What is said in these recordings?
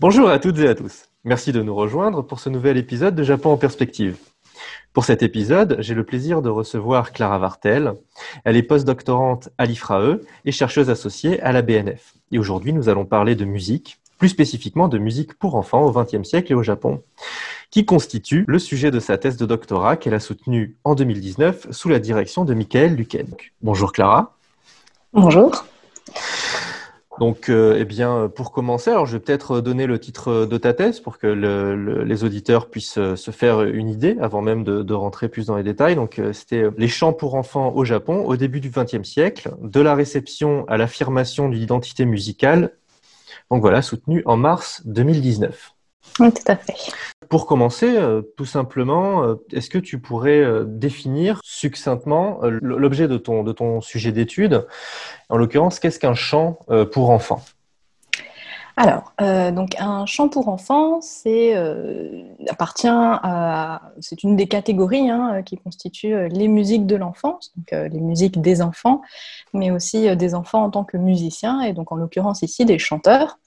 Bonjour à toutes et à tous. Merci de nous rejoindre pour ce nouvel épisode de Japon en perspective. Pour cet épisode, j'ai le plaisir de recevoir Clara Vartel. Elle est postdoctorante à l'IFRAE et chercheuse associée à la BNF. Et aujourd'hui, nous allons parler de musique, plus spécifiquement de musique pour enfants au XXe siècle et au Japon, qui constitue le sujet de sa thèse de doctorat qu'elle a soutenue en 2019 sous la direction de Michael Luquen. Bonjour Clara. Bonjour. Donc, euh, eh bien, pour commencer, alors je vais peut-être donner le titre de ta thèse pour que les auditeurs puissent euh, se faire une idée avant même de, rentrer plus dans les détails. Donc, euh, c'était les chants pour enfants au Japon au début du XXe siècle, de la réception à l'affirmation d'une identité musicale donc voilà, soutenu en mars 2019. Oui, tout à fait. Pour commencer, euh, tout simplement, euh, est-ce que tu pourrais euh, définir succinctement l'objet de ton, de ton sujet d'étude? En l'occurrence, qu'est-ce qu'un chant pour enfants? Alors, donc un chant pour enfants, c'est appartient à, c'est une des catégories hein, qui constituent les musiques de l'enfance, donc les musiques des enfants, mais aussi des enfants en tant que musiciens, et donc en l'occurrence ici des chanteurs,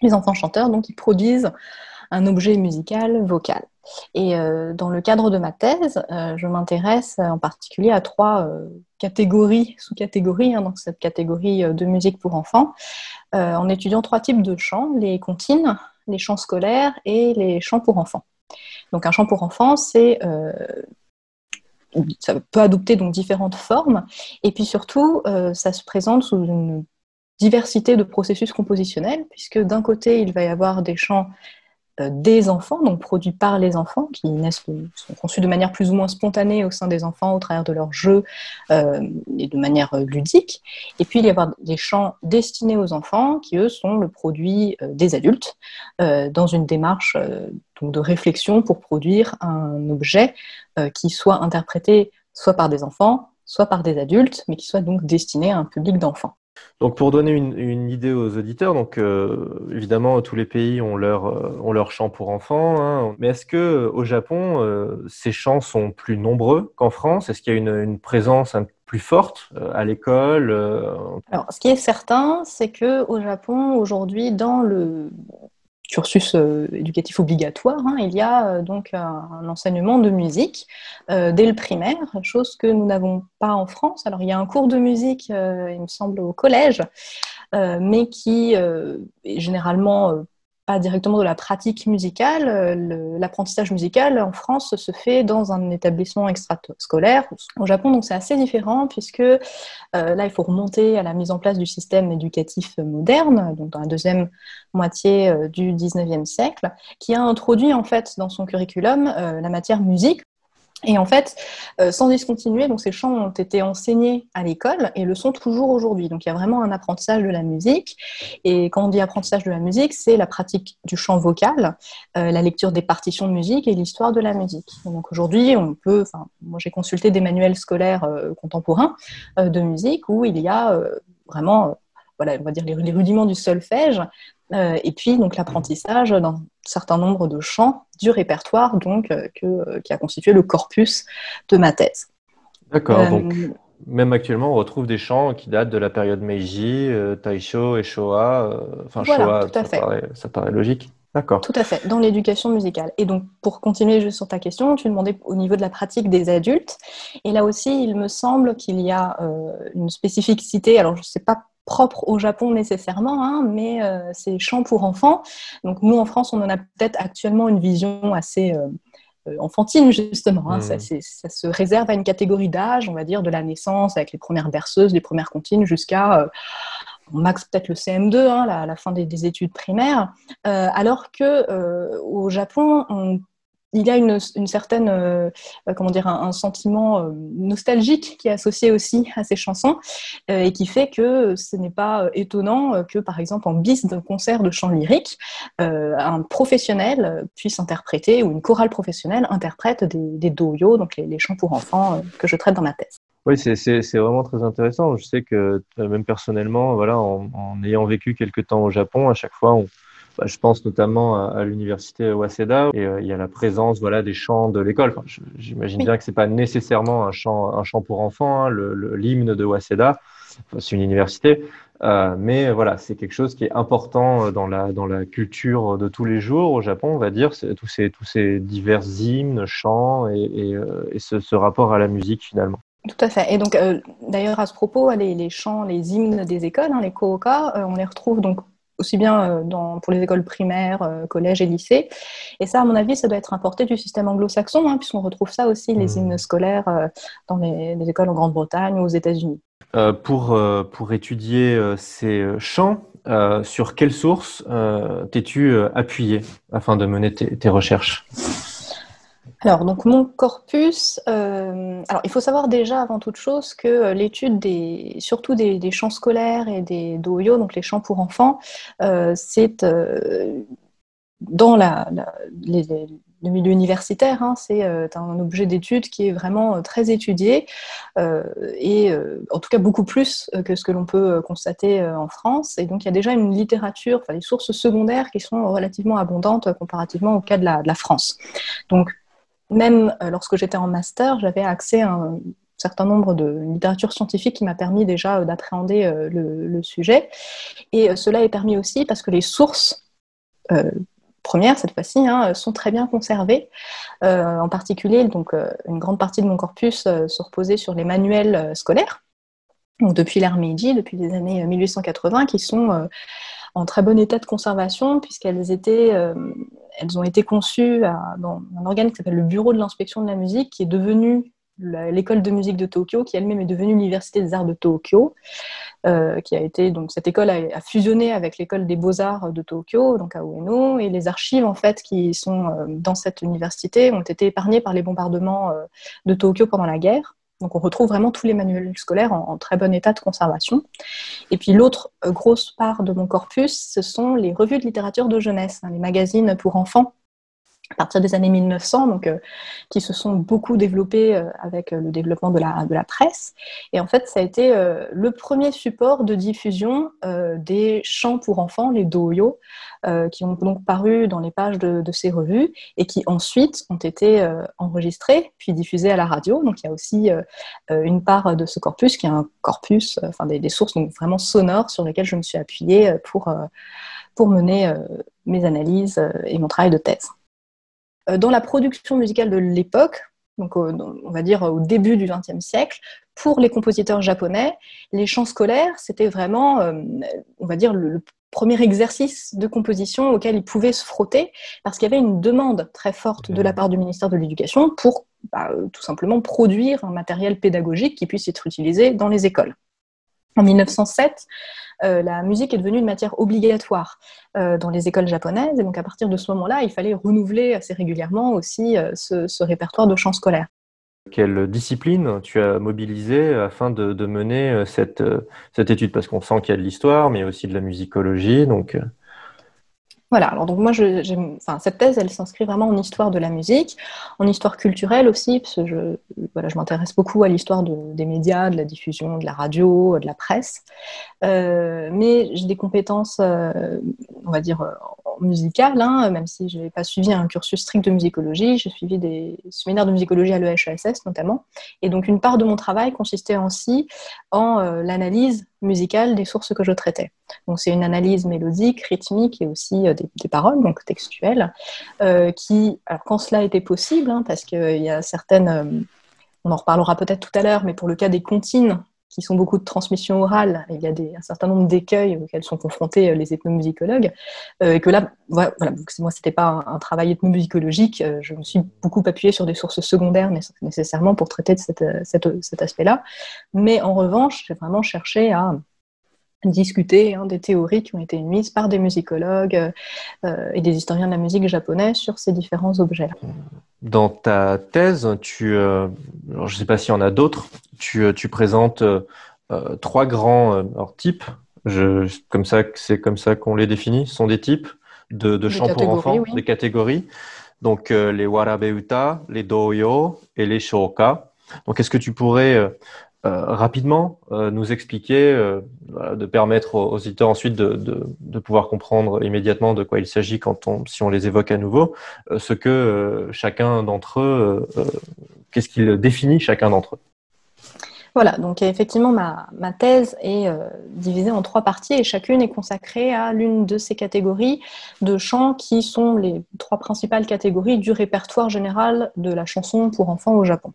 les enfants chanteurs, donc ils produisent un objet musical vocal. Et euh, dans le cadre de ma thèse, euh, je m'intéresse en particulier à trois euh, catégories, sous-catégories hein, dans cette catégorie de musique pour enfants, en étudiant trois types de chants, les comptines, les chants scolaires et les chants pour enfants. Donc un chant pour enfants, c'est ça peut adopter donc différentes formes, et puis surtout, ça se présente sous une diversité de processus compositionnels, puisque d'un côté, il va y avoir des chants euh, des enfants, donc produits par les enfants, qui naissent, sont conçus de manière plus ou moins spontanée au sein des enfants au travers de leurs jeux euh, et de manière euh, ludique. Et puis il y a des chants destinés aux enfants qui, eux, sont le produit des adultes dans une démarche donc de réflexion pour produire un objet qui soit interprété soit par des enfants, soit par des adultes, mais qui soit donc destiné à un public d'enfants. Donc pour donner une, idée aux auditeurs, donc euh, évidemment tous les pays ont leur euh, ont leur chant pour enfants, hein. mais est-ce que au Japon euh, ces chants sont plus nombreux qu'en France? Est-ce qu'il y a une, présence plus forte à l'école Alors ce qui est certain, c'est que au Japon aujourd'hui dans le cursus euh, éducatif obligatoire, hein, il y a euh, donc un, enseignement de musique euh, dès le primaire, chose que nous n'avons pas en France. Alors il y a un cours de musique, il me semble, au collège, mais qui est généralement directement de la pratique musicale. Euh, l'apprentissage musical en France se fait dans un établissement extrascolaire. Au Japon, c'est assez différent puisque euh, là, il faut remonter à la mise en place du système éducatif moderne, dans la deuxième moitié euh, du 19e siècle, qui a introduit en fait dans son curriculum la matière musique et en fait, euh, sans discontinuer, donc ces chants ont été enseignés à l'école et le sont toujours aujourd'hui. Donc il y a vraiment un apprentissage de la musique. Et quand on dit apprentissage de la musique, c'est la pratique du chant vocal, euh, la lecture des partitions de musique et l'histoire de la musique. Donc aujourd'hui, on peut, enfin, moi j'ai consulté des manuels scolaires euh, contemporains de musique où il y a vraiment, voilà, on va dire les, les rudiments du solfège, et puis donc l'apprentissage d'un certain nombre de chants du répertoire donc, euh, euh, qui a constitué le corpus de ma thèse. D'accord, euh, donc même actuellement, on retrouve des chants qui datent de la période Meiji, Taisho et Showa. enfin, Showa, ça, Paraît, ça paraît logique. D'accord. Tout à fait, dans l'éducation musicale. Et donc, pour continuer juste sur ta question, tu demandais au niveau de la pratique des adultes. Et là aussi, il me semble qu'il y a une spécificité. Alors, je ne sais pas propre au Japon nécessairement, hein, mais euh, c'est chant pour enfants. Donc nous, en France, on en a peut-être actuellement une vision assez euh, euh, enfantine, justement. Hein. Mmh. Ça, se réserve à une catégorie d'âge, on va dire, de la naissance, avec les premières berceuses, les premières comptines, jusqu'à max peut-être le CM2, hein, la, fin des, des études primaires, alors que au Japon, on il y a une, certaine, euh, euh, comment dire, un, sentiment euh, nostalgique qui est associé aussi à ces chansons et qui fait que ce n'est pas étonnant que, par exemple, en bis d'un concert de chant lyrique, un professionnel puisse interpréter ou une chorale professionnelle interprète des, des doyo, donc les, chants pour enfants que je traite dans ma thèse. Oui, c'est vraiment très intéressant. Je sais que même personnellement, voilà, en, en ayant vécu quelques temps au Japon, à chaque fois, on, bah, je pense notamment à, l'université Waseda et euh, il y a la présence voilà des chants de l'école. J'imagine bien que c'est pas nécessairement un chant un chant pour enfants, hein, le l'hymne de Waseda, c'est une université, mais voilà, c'est quelque chose qui est important dans la, dans la culture de tous les jours au Japon, on va dire, tous ces, tous ces divers hymnes, chants et, et, ce, rapport à la musique finalement. Tout à fait. Et donc, d'ailleurs, à ce propos, les, les, chants, les hymnes des écoles, hein, les kooka, on les retrouve donc aussi bien euh, dans, pour les écoles primaires, euh, collèges et lycées. Et ça, à mon avis, ça doit être importé du système anglo-saxon, hein, puisqu'on retrouve ça aussi, les mmh. hymnes scolaires, euh, dans les, écoles en Grande-Bretagne ou aux États-Unis. pour, pour étudier ces chants, sur quelles sources t'es-tu appuyé afin de mener tes recherches? Alors, donc mon corpus, euh, alors il faut savoir déjà avant toute chose que euh, l'étude des, surtout des, des, chants scolaires et des doyo, donc les chants pour enfants, euh, c'est dans la, le milieu universitaire, hein, c'est un objet d'étude qui est vraiment très étudié et en tout cas beaucoup plus que ce que l'on peut constater en France. Et donc il y a déjà une littérature, enfin des sources secondaires qui sont relativement abondantes comparativement au cas de la, de la France. Donc même euh, lorsque j'étais en master, j'avais accès à un certain nombre de littératures scientifiques qui m'a permis déjà euh, d'appréhender euh, le, sujet. Et cela est permis aussi parce que les sources premières, cette fois-ci, hein, sont très bien conservées. en particulier, donc, une grande partie de mon corpus se reposait sur les manuels scolaires, depuis l'ère Meiji, depuis les années 1880, qui sont en très bon état de conservation, puisqu'elles elles ont été conçues dans un organe qui s'appelle le Bureau de l'inspection de la musique, qui est devenu l'école de musique de Tokyo, qui elle-même est devenue l'université des arts de Tokyo, euh, qui a été donc cette école a, fusionné avec l'école des beaux arts de Tokyo, donc à Ueno, et les archives en fait qui sont euh, dans cette université ont été épargnées par les bombardements euh, de Tokyo pendant la guerre. Donc on retrouve vraiment tous les manuels scolaires en, très bon état de conservation. Et puis l'autre euh, grosse part de mon corpus, ce sont les revues de littérature de jeunesse, hein, les magazines pour enfants à partir des années 1900, donc, euh, qui se sont beaucoup développés euh, avec le développement de la, de la presse. Et en fait, ça a été le premier support de diffusion des chants pour enfants, les doyo, euh, qui ont donc paru dans les pages de, ces revues et qui ensuite ont été euh, enregistrés puis diffusés à la radio. Donc il y a aussi euh, une part de ce corpus qui est un corpus, enfin des, sources donc vraiment sonores sur lesquelles je me suis appuyée pour, pour mener mes analyses et mon travail de thèse. Dans la production musicale de l'époque, donc on va dire au début du XXe siècle, pour les compositeurs japonais, les chants scolaires, c'était vraiment, on va dire, le, premier exercice de composition auquel ils pouvaient se frotter, parce qu'il y avait une demande très forte de la part du ministère de l'Éducation pour bah, euh, tout simplement produire un matériel pédagogique qui puisse être utilisé dans les écoles. En 1907, euh, la musique est devenue une matière obligatoire euh, dans les écoles japonaises, et donc à partir de ce moment-là, il fallait renouveler assez régulièrement aussi ce répertoire de chants scolaires. Quelle discipline tu as mobilisé afin de, mener euh, cette, euh, cette étude? Parce qu'on sent qu'il y a de l'histoire, mais aussi de la musicologie. Donc... Euh. Voilà, alors donc moi, je, enfin, cette thèse, elle s'inscrit vraiment en histoire de la musique, en histoire culturelle aussi, parce que je, voilà, je m'intéresse beaucoup à l'histoire des médias, de la diffusion, de la radio, de la presse. mais j'ai des compétences, on va dire, musicale, hein, même si je n'ai pas suivi un cursus strict de musicologie, j'ai suivi des séminaires de musicologie à l'EHESS notamment. Et donc une part de mon travail consistait aussi en euh, l'analyse musicale des sources que je traitais. Donc c'est une analyse mélodique, rythmique et aussi euh, des, paroles, donc textuelles, euh, qui, alors quand cela était possible, hein, parce qu'il y a certaines, on en reparlera peut-être tout à l'heure, mais pour le cas des comptines, qui sont beaucoup de transmission orale. Il y a un certain nombre d'écueils auxquels sont confrontés euh, les ethnomusicologues. Euh, et que là, voilà, moi, c'était pas un, travail ethnomusicologique. Euh, je me suis beaucoup appuyée sur des sources secondaires nécessairement pour traiter de cet aspect-là. Mais en revanche, j'ai vraiment cherché à discuter hein, des théories qui ont été émises par des musicologues et des historiens de la musique japonais sur ces différents objets. Dans ta thèse, tu, je ne sais pas s'il y en a d'autres, tu, euh, tu présentes euh, euh, trois grands types. Je, comme ça, c'est comme ça qu'on les définit. Ce sont des types de, de chants pour enfants, des catégories. Donc les warabeuta, les doyo et les shoka. Donc est-ce que tu pourrais rapidement nous expliquer, de permettre aux, auditeurs ensuite de, de, de, pouvoir comprendre immédiatement de quoi il s'agit quand on, si on les évoque à nouveau, ce que chacun d'entre eux, qu'est-ce qu'il définit chacun d'entre eux Voilà, donc effectivement, ma, thèse est euh, divisée en trois parties et chacune est consacrée à l'une de ces catégories de chants qui sont les trois principales catégories du répertoire général de la chanson pour enfants au Japon.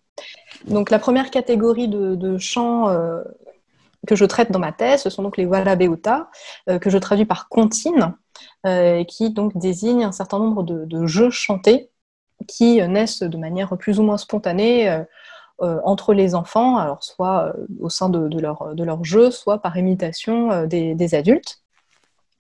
Donc la première catégorie de, chants euh, que je traite dans ma thèse, ce sont donc les warabeuta, euh, que je traduis par comptine, qui donc désignent un certain nombre de, jeux chantés qui naissent de manière plus ou moins spontanée entre les enfants, alors soit euh, au sein de, leur, de leur jeu, soit par imitation euh, des, adultes.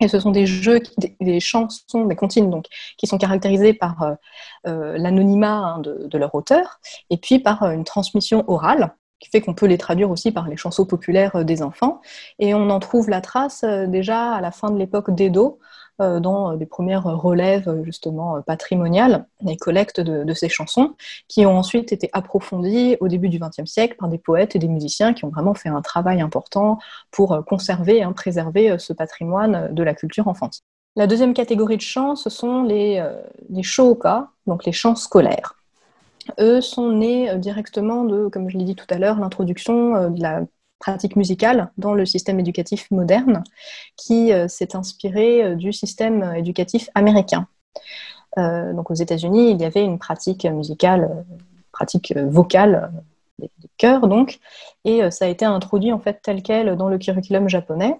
Et ce sont des jeux, des, chansons, des comptines donc, qui sont caractérisés par l'anonymat hein, de, leur auteur, et puis par une transmission orale, qui fait qu'on peut les traduire aussi par les chansons populaires des enfants. Et on en trouve la trace déjà à la fin de l'époque d'Edo, euh, dans euh, des premières relèves justement euh, patrimoniales et collectes de, ces chansons, qui ont ensuite été approfondies au début du XXe siècle par des poètes et des musiciens qui ont vraiment fait un travail important pour conserver et hein, préserver ce patrimoine de la culture enfantine. La deuxième catégorie de chants, ce sont les, shoka, donc les chants scolaires eux sont nés directement de, comme je l'ai dit tout à l'heure, l'introduction de la pratique musicale dans le système éducatif moderne qui euh, s'est inspiré euh, du système éducatif américain. Euh, donc aux États-Unis, il y avait une pratique musicale, pratique vocale des, chœurs donc, et ça a été introduit en fait tel quel dans le curriculum japonais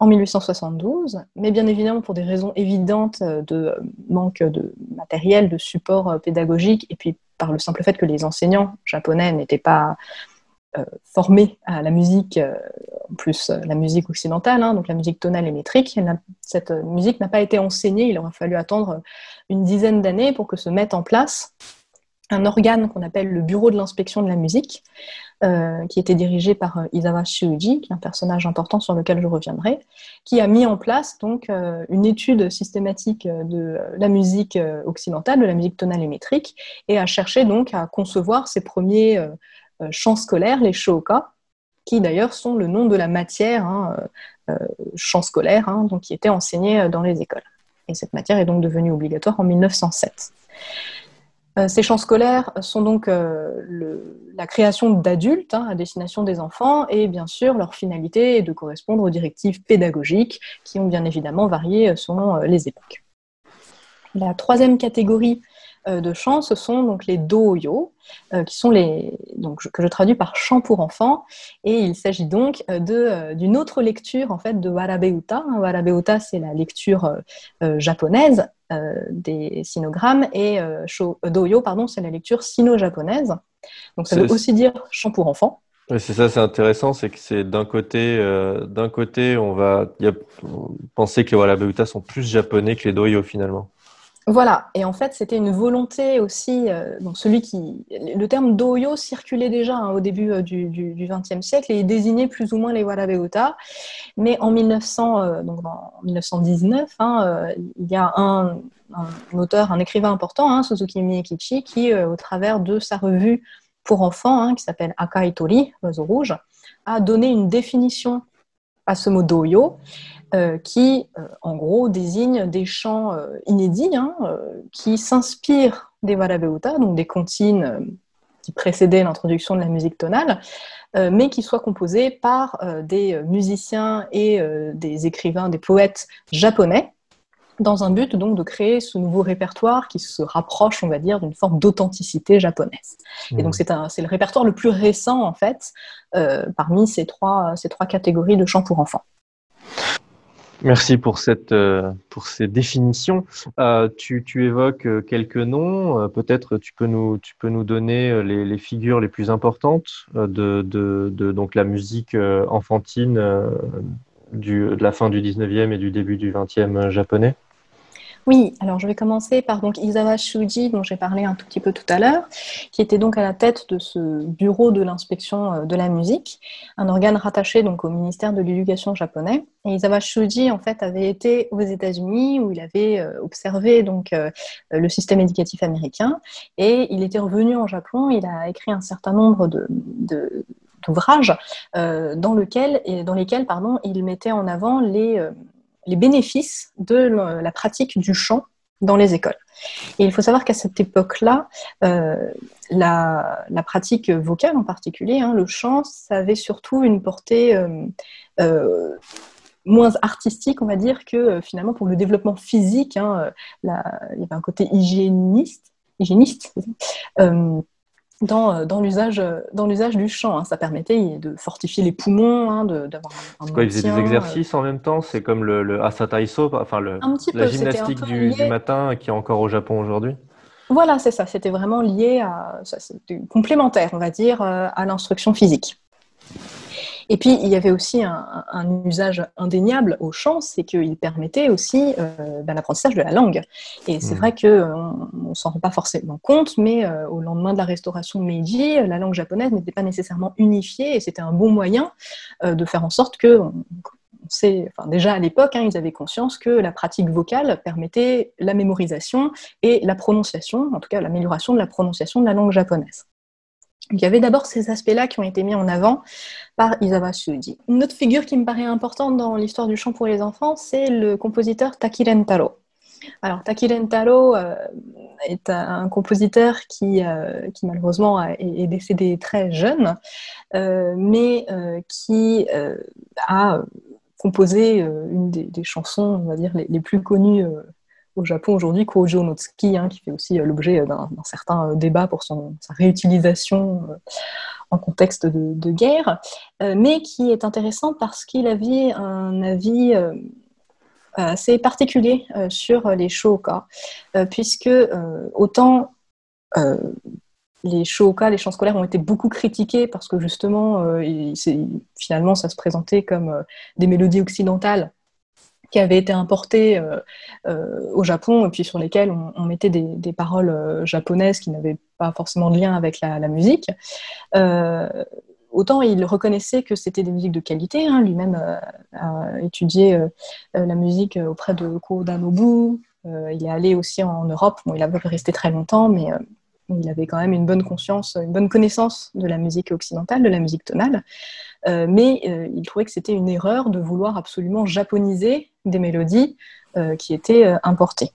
en 1872, mais bien évidemment pour des raisons évidentes de manque de matériel, de support pédagogique, et puis par le simple fait que les enseignants japonais n'étaient pas euh, formés à la musique, euh, en plus euh, la musique occidentale, hein, donc la musique tonale et métrique. Cette musique n'a pas été enseignée, il aura fallu attendre une dizaine d'années pour que se mette en place un organe qu'on appelle le Bureau de l'inspection de la musique, qui était dirigé par Isawa Shuji, qui est un personnage important sur lequel je reviendrai, qui a mis en place donc une étude systématique de la musique occidentale, de la musique tonale et métrique, et a cherché donc à concevoir ses premiers euh, champs scolaires, les shoka, qui d'ailleurs sont le nom de la matière, hein, euh, euh, scolaires, hein, donc, qui était enseignée dans les écoles. Et cette matière est donc devenue obligatoire en 1907. ces champs scolaires sont donc la création d'adultes hein, à destination des enfants et bien sûr leur finalité est de correspondre aux directives pédagogiques qui ont bien évidemment varié selon les époques. La troisième catégorie de chants, ce sont donc les doyo, euh, qui sont les, donc, que je traduis par chants pour enfants. Et il s'agit donc euh, de, d'une autre lecture en fait, de Warabeuta. Warabeuta, c'est la lecture japonaise des sinogrammes et doyo, pardon, c'est la lecture sino-japonaise. Donc ça veut aussi dire chant pour enfants. c'est ça, c'est intéressant, c'est que c'est d'un côté, d'un côté, on va y a, penser que les Warabeuta sont plus japonais que les doyo finalement. Voilà, et en fait, c'était une volonté aussi. Euh, donc, celui qui, le terme doyo circulait déjà hein, au début euh, du XXe siècle et désignait plus ou moins les Warabeota. Mais en 1900, euh, donc en 1919, hein, il y a un, auteur, un écrivain important, hein, Suzuki Miyakichi, qui, au travers de sa revue pour enfants, qui s'appelle Akai Tori, l'oiseau rouge, a donné une définition à ce mot doyo euh, qui, euh, en gros, désigne des chants euh, inédits hein, qui s'inspirent des Varabeuta, donc des comptines qui précédaient l'introduction de la musique tonale, mais qui soient composés par des musiciens et des écrivains, des poètes japonais, dans un but donc de créer ce nouveau répertoire qui se rapproche, on va dire, d'une forme d'authenticité japonaise. Et donc mmh. c'est le répertoire le plus récent en fait parmi ces trois, ces trois catégories de chants pour enfants. Merci pour cette euh, pour ces définitions. Euh, tu, tu, évoques euh, quelques noms. Peut-être tu peux nous tu peux nous donner les, les figures les plus importantes de, de, de, donc la musique enfantine du, de la fin du 19e et du début du 20e japonais. Oui, alors je vais commencer par donc Isawa Shuji, dont j'ai parlé un tout petit peu tout à l'heure, qui était donc à la tête de ce bureau de l'inspection euh, de la musique, un organe rattaché donc au ministère de l'éducation japonais. Et Isawa Shuji, en fait, avait été aux États-Unis où il avait euh, observé donc euh, le système éducatif américain, et il était revenu en Japon. Il a écrit un certain nombre de, d'ouvrages dans, lequel, dans lesquels pardon, il mettait en avant les, les bénéfices de la pratique du chant dans les écoles. Et il faut savoir qu'à cette époque-là, euh, la, pratique vocale en particulier, hein, le chant, ça avait surtout une portée euh, euh, moins artistique, on va dire, que finalement pour le développement physique. Hein, il y avait un côté hygiéniste, hygiéniste dans, dans l'usage du chant. Hein. Ça permettait de fortifier les poumons, hein, d'avoir un, un quoi, Ils faisaient des exercices en même temps C'est comme le, le asataiso, enfin le, la gymnastique du, du, matin qui est encore au Japon aujourd'hui Voilà, c'est ça. C'était vraiment lié à... C'était complémentaire, on va dire, euh, à l'instruction physique. Et puis, il y avait aussi un, usage indéniable au chant, c'est qu'il permettait aussi euh, ben, l'apprentissage de la langue. Et c'est mmh. vrai qu'on ne s'en rend pas forcément compte, mais euh, au lendemain de la restauration de Meiji, la langue japonaise n'était pas nécessairement unifiée et c'était un bon moyen euh, de faire en sorte que... enfin, déjà à l'époque, hein, ils avaient conscience que la pratique vocale permettait la mémorisation et la prononciation, en tout cas l'amélioration de la prononciation de la langue japonaise. Il y avait d'abord ces aspects-là qui ont été mis en avant par Isawa Shuji. Une autre figure qui me paraît importante dans l'histoire du chant pour les enfants, c'est le compositeur Takiren Taro. Alors, Takiren Taro euh, est un compositeur qui, euh, malheureusement est, décédé très jeune, euh, mais qui a composé une des, chansons, on va dire, les plus connues au Japon aujourd'hui, Kojo no Tsuki, hein, qui fait aussi euh, l'objet euh, d'un certain euh, débat pour son, sa réutilisation en contexte de, guerre, mais qui est intéressant parce qu'il avait un avis assez particulier sur les shoka, puisque autant les shoka, les chants scolaires ont été beaucoup critiqués parce que justement, finalement, ça se présentait comme des mélodies occidentales qui avaient été importés euh, euh, au Japon et puis sur lesquels on, mettait des, paroles euh, japonaises qui n'avaient pas forcément de lien avec la, musique. autant il reconnaissait que c'était des musiques de qualité. Hein. Lui-même a étudié la musique auprès de Koda Nobu. il est allé aussi en Europe. Il a pas resté très longtemps, mais il avait quand même une bonne conscience, une bonne connaissance de la musique occidentale, de la musique tonale. Mais il trouvait que c'était une erreur de vouloir absolument japoniser des mélodies euh, qui étaient importées.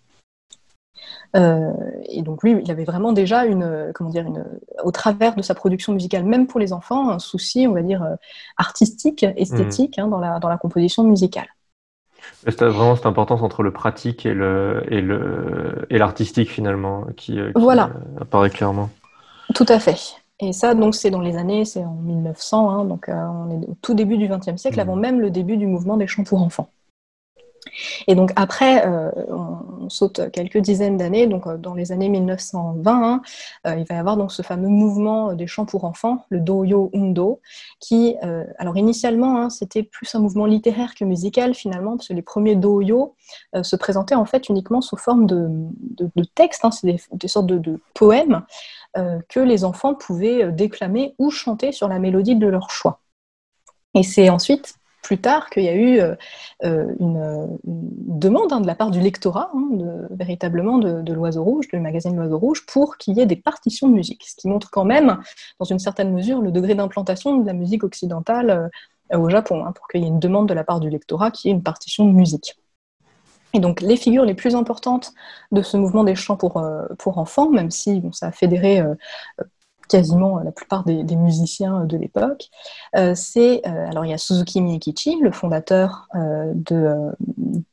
et donc lui, il avait vraiment déjà une, comment dire, une, au travers de sa production musicale, même pour les enfants, un souci, on va dire, artistique, esthétique mmh. hein, dans, la, dans la composition musicale. C'est vraiment cette importance entre le pratique et le et le et l'artistique finalement qui, qui voilà. apparaît clairement. Tout à fait. Et ça, donc, c'est dans les années, c'est en 1900, hein, donc euh, on est au tout début du XXe siècle, mmh. avant même le début du mouvement des chants pour enfants. Et donc après, euh, on, saute quelques dizaines d'années, donc euh, dans les années 1920, hein, il va y avoir donc ce fameux mouvement des chants pour enfants, le Doyo Undo, qui, alors initialement, hein, c'était plus un mouvement littéraire que musical finalement, parce que les premiers Doyo se présentaient en fait uniquement sous forme de, textes, c'est des, sortes de poèmes euh, que les enfants pouvaient euh, déclamer ou chanter sur la mélodie de leur choix. Et c'est ensuite plus tard qu'il y a eu euh, une, demande hein, de la part du lectorat, hein, véritablement de, l'Oiseau Rouge, du magazine L'Oiseau Rouge, pour qu'il y ait des partitions de musique, ce qui montre quand même, dans une certaine mesure, le degré d'implantation de la musique occidentale au Japon, hein, pour qu'il y ait une demande de la part du lectorat qui ait une partition de musique. Et donc les figures les plus importantes de ce mouvement des chants pour, euh, enfants, même si ça a fédéré euh, quasiment la plupart des, musiciens de l'époque, euh, c'est alors il y a Suzuki Miyakichi, le fondateur de,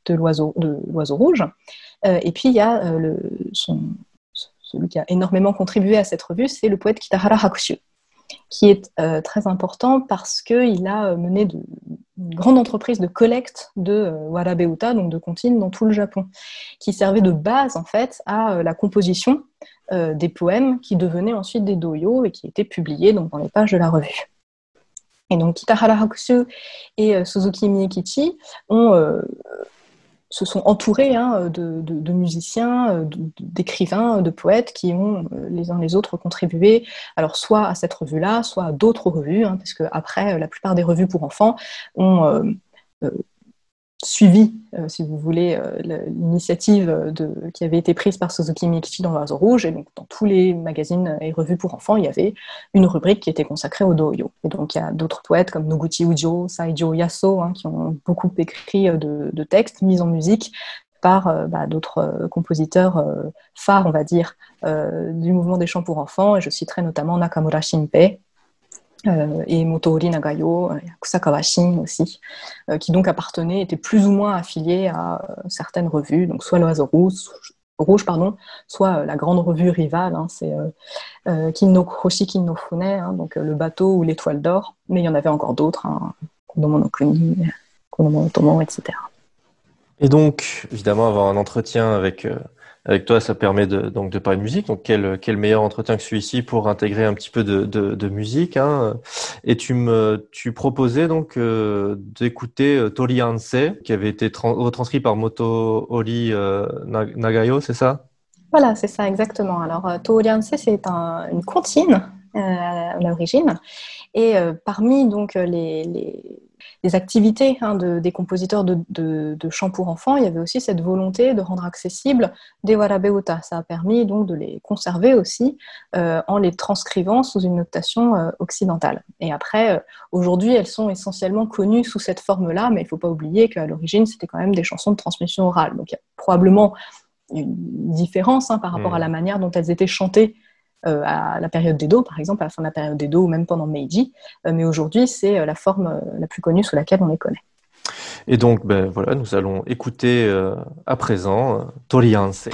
l'oiseau rouge, et puis il y a celui qui a énormément contribué à cette revue, c'est le poète Kitahara Hakushu qui est euh, très important parce qu'il a euh, mené de, une grande entreprise de collecte de euh, warabeuta, donc de comptines dans tout le Japon, qui servait de base en fait à la composition des poèmes qui devenaient ensuite des doyo et qui étaient publiés donc, dans les pages de la revue. Et donc Kitahara Hakushu et Suzuki Miyakichi ont se sont entourés hein, de, musiciens, euh, d'écrivains, de poètes qui ont euh, les uns les autres contribué, alors soit à cette revue-là, soit à d'autres revues, hein, parce que après, la plupart des revues pour enfants ont euh, suivi, euh, si vous voulez, euh, l'initiative qui avait été prise par Suzuki Mikichi dans l'Oiseau Rouge. Et donc, dans tous les magazines et revues pour enfants, il y avait une rubrique qui était consacrée au doyo. Et donc, il y a d'autres poètes comme Noguchi Ujo, Saijo Yaso, hein, qui ont beaucoup écrit euh, de, textes mis en musique par bah, d'autres compositeurs phares, on va dire, du mouvement des chants pour enfants. Et je citerai notamment Nakamura Shinpei, et Motoori Nagayo, Kusakawa Shin aussi, qui donc appartenaient, étaient plus ou moins affiliés à certaines revues, donc soit l'Oiseau Rouge, rouge pardon, soit la grande revue rivale, hein, c'est euh, Kinno Hoshi Kinno Fune, hein, donc le bateau ou l'étoile d'or, mais il y en avait encore d'autres, hein, Konomo no Kuni, Tomo, etc. Et donc, évidemment, avoir un entretien avec avec toi, ça permet de, donc de parler de musique. Donc, quel, meilleur entretien que celui-ci pour intégrer un petit peu de, musique. Hein. Et tu me tu proposais donc euh, d'écouter euh, Tori Anse, qui avait été retranscrit par Moto Ori euh, Nagayo, c'est ça? Voilà, c'est ça, exactement. Alors, Tori Anse, c'est un, une comptine à l'origine. Et parmi donc les les activités hein, des compositeurs de, chants pour enfants, il y avait aussi cette volonté de rendre accessibles des warabeuta. Ça a permis donc de les conserver aussi euh, en les transcrivant sous une notation euh, occidentale. Et après, euh, aujourd'hui, elles sont essentiellement connues sous cette forme-là, mais il ne faut pas oublier qu'à l'origine, c'était quand même des chansons de transmission orale. Donc il y a probablement une différence hein, par rapport à mmh. la manière dont elles étaient chantées à la période d'Edo, par exemple, à la fin de la période d'Edo ou même pendant Meiji. Euh, mais aujourd'hui, c'est euh, la forme la plus connue sous laquelle on les connaît. Et donc, ben, voilà, nous allons écouter à présent Torianse.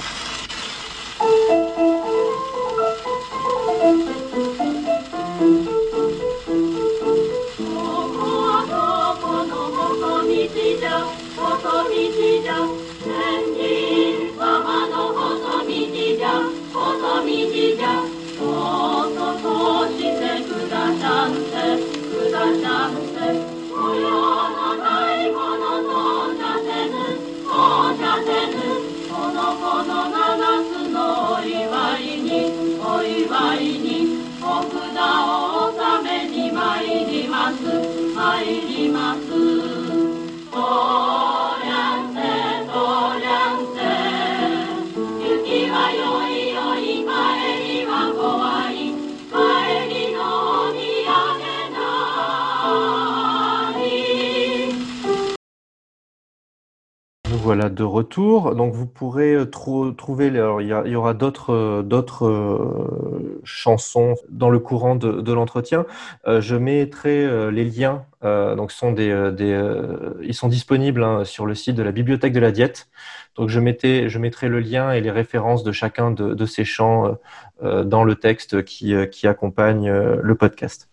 Voilà de retour. Donc vous pourrez euh, trouver, il y, aura d'autres euh, euh, chansons dans le courant de, l'entretien. je mettrai les liens. donc ils sont disponibles hein, sur le site de la bibliothèque de la diète. Donc je mettais, mettrai le lien et les références de chacun de, ces chants dans le texte qui accompagne le podcast.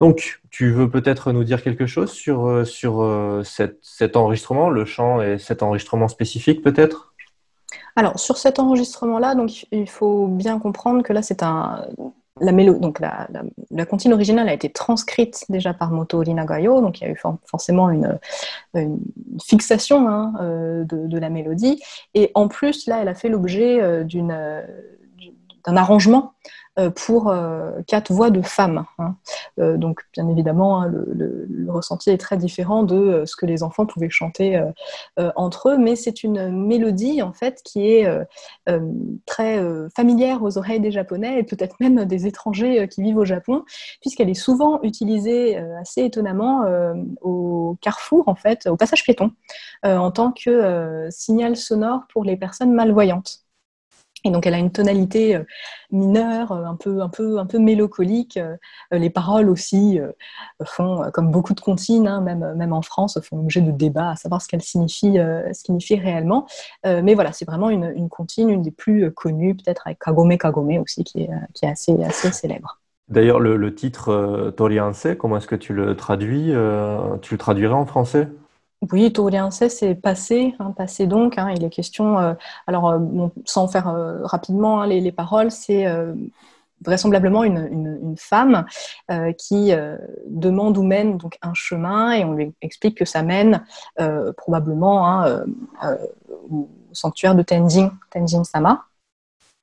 Donc, tu veux peut-être nous dire quelque chose sur, euh, sur euh, cet enregistrement, le chant et cet enregistrement spécifique peut-être? Alors, sur cet enregistrement-là, donc il faut bien comprendre que là, c'est un. La, mélodie, donc la, la, comptine originale a été transcrite déjà par Moto Nagayo, donc il y a eu forcément une, fixation hein, euh, de, de, la mélodie. Et en plus, là, elle a fait l'objet d'un arrangement pour euh, quatre voix de femmes. Hein. Euh, donc, bien évidemment, hein, le, ressenti est très différent de ce que les enfants pouvaient chanter entre eux, mais c'est une mélodie en fait qui est très familière aux oreilles des Japonais et peut-être même des étrangers qui vivent au Japon, puisqu'elle est souvent utilisée assez étonnamment au carrefour en fait, au passage piéton, en tant que signal sonore pour les personnes malvoyantes. Et donc elle a une tonalité euh, mineure, euh, un peu, un peu, un peu mélancolique. Euh, les paroles aussi font, comme beaucoup de comptines, hein, même, même en France, font l'objet de débats à savoir ce qu'elle signifie, signifie réellement. Mais voilà, c'est vraiment une, une comptine, une des plus connues, peut-être avec Kagome Kagome aussi, qui est, qui est assez, assez célèbre. D'ailleurs, le, titre Torianse, comment est-ce que tu le traduis Tu le traduirais en français? Oui, Touriense, c'est passé, hein, passé donc. Hein, il est question, euh, alors euh, sans faire euh, rapidement hein, les, paroles, c'est vraisemblablement une, femme qui demande où mène donc un chemin et on lui explique que ça mène probablement au sanctuaire de Tenzin, Tenzin Sama.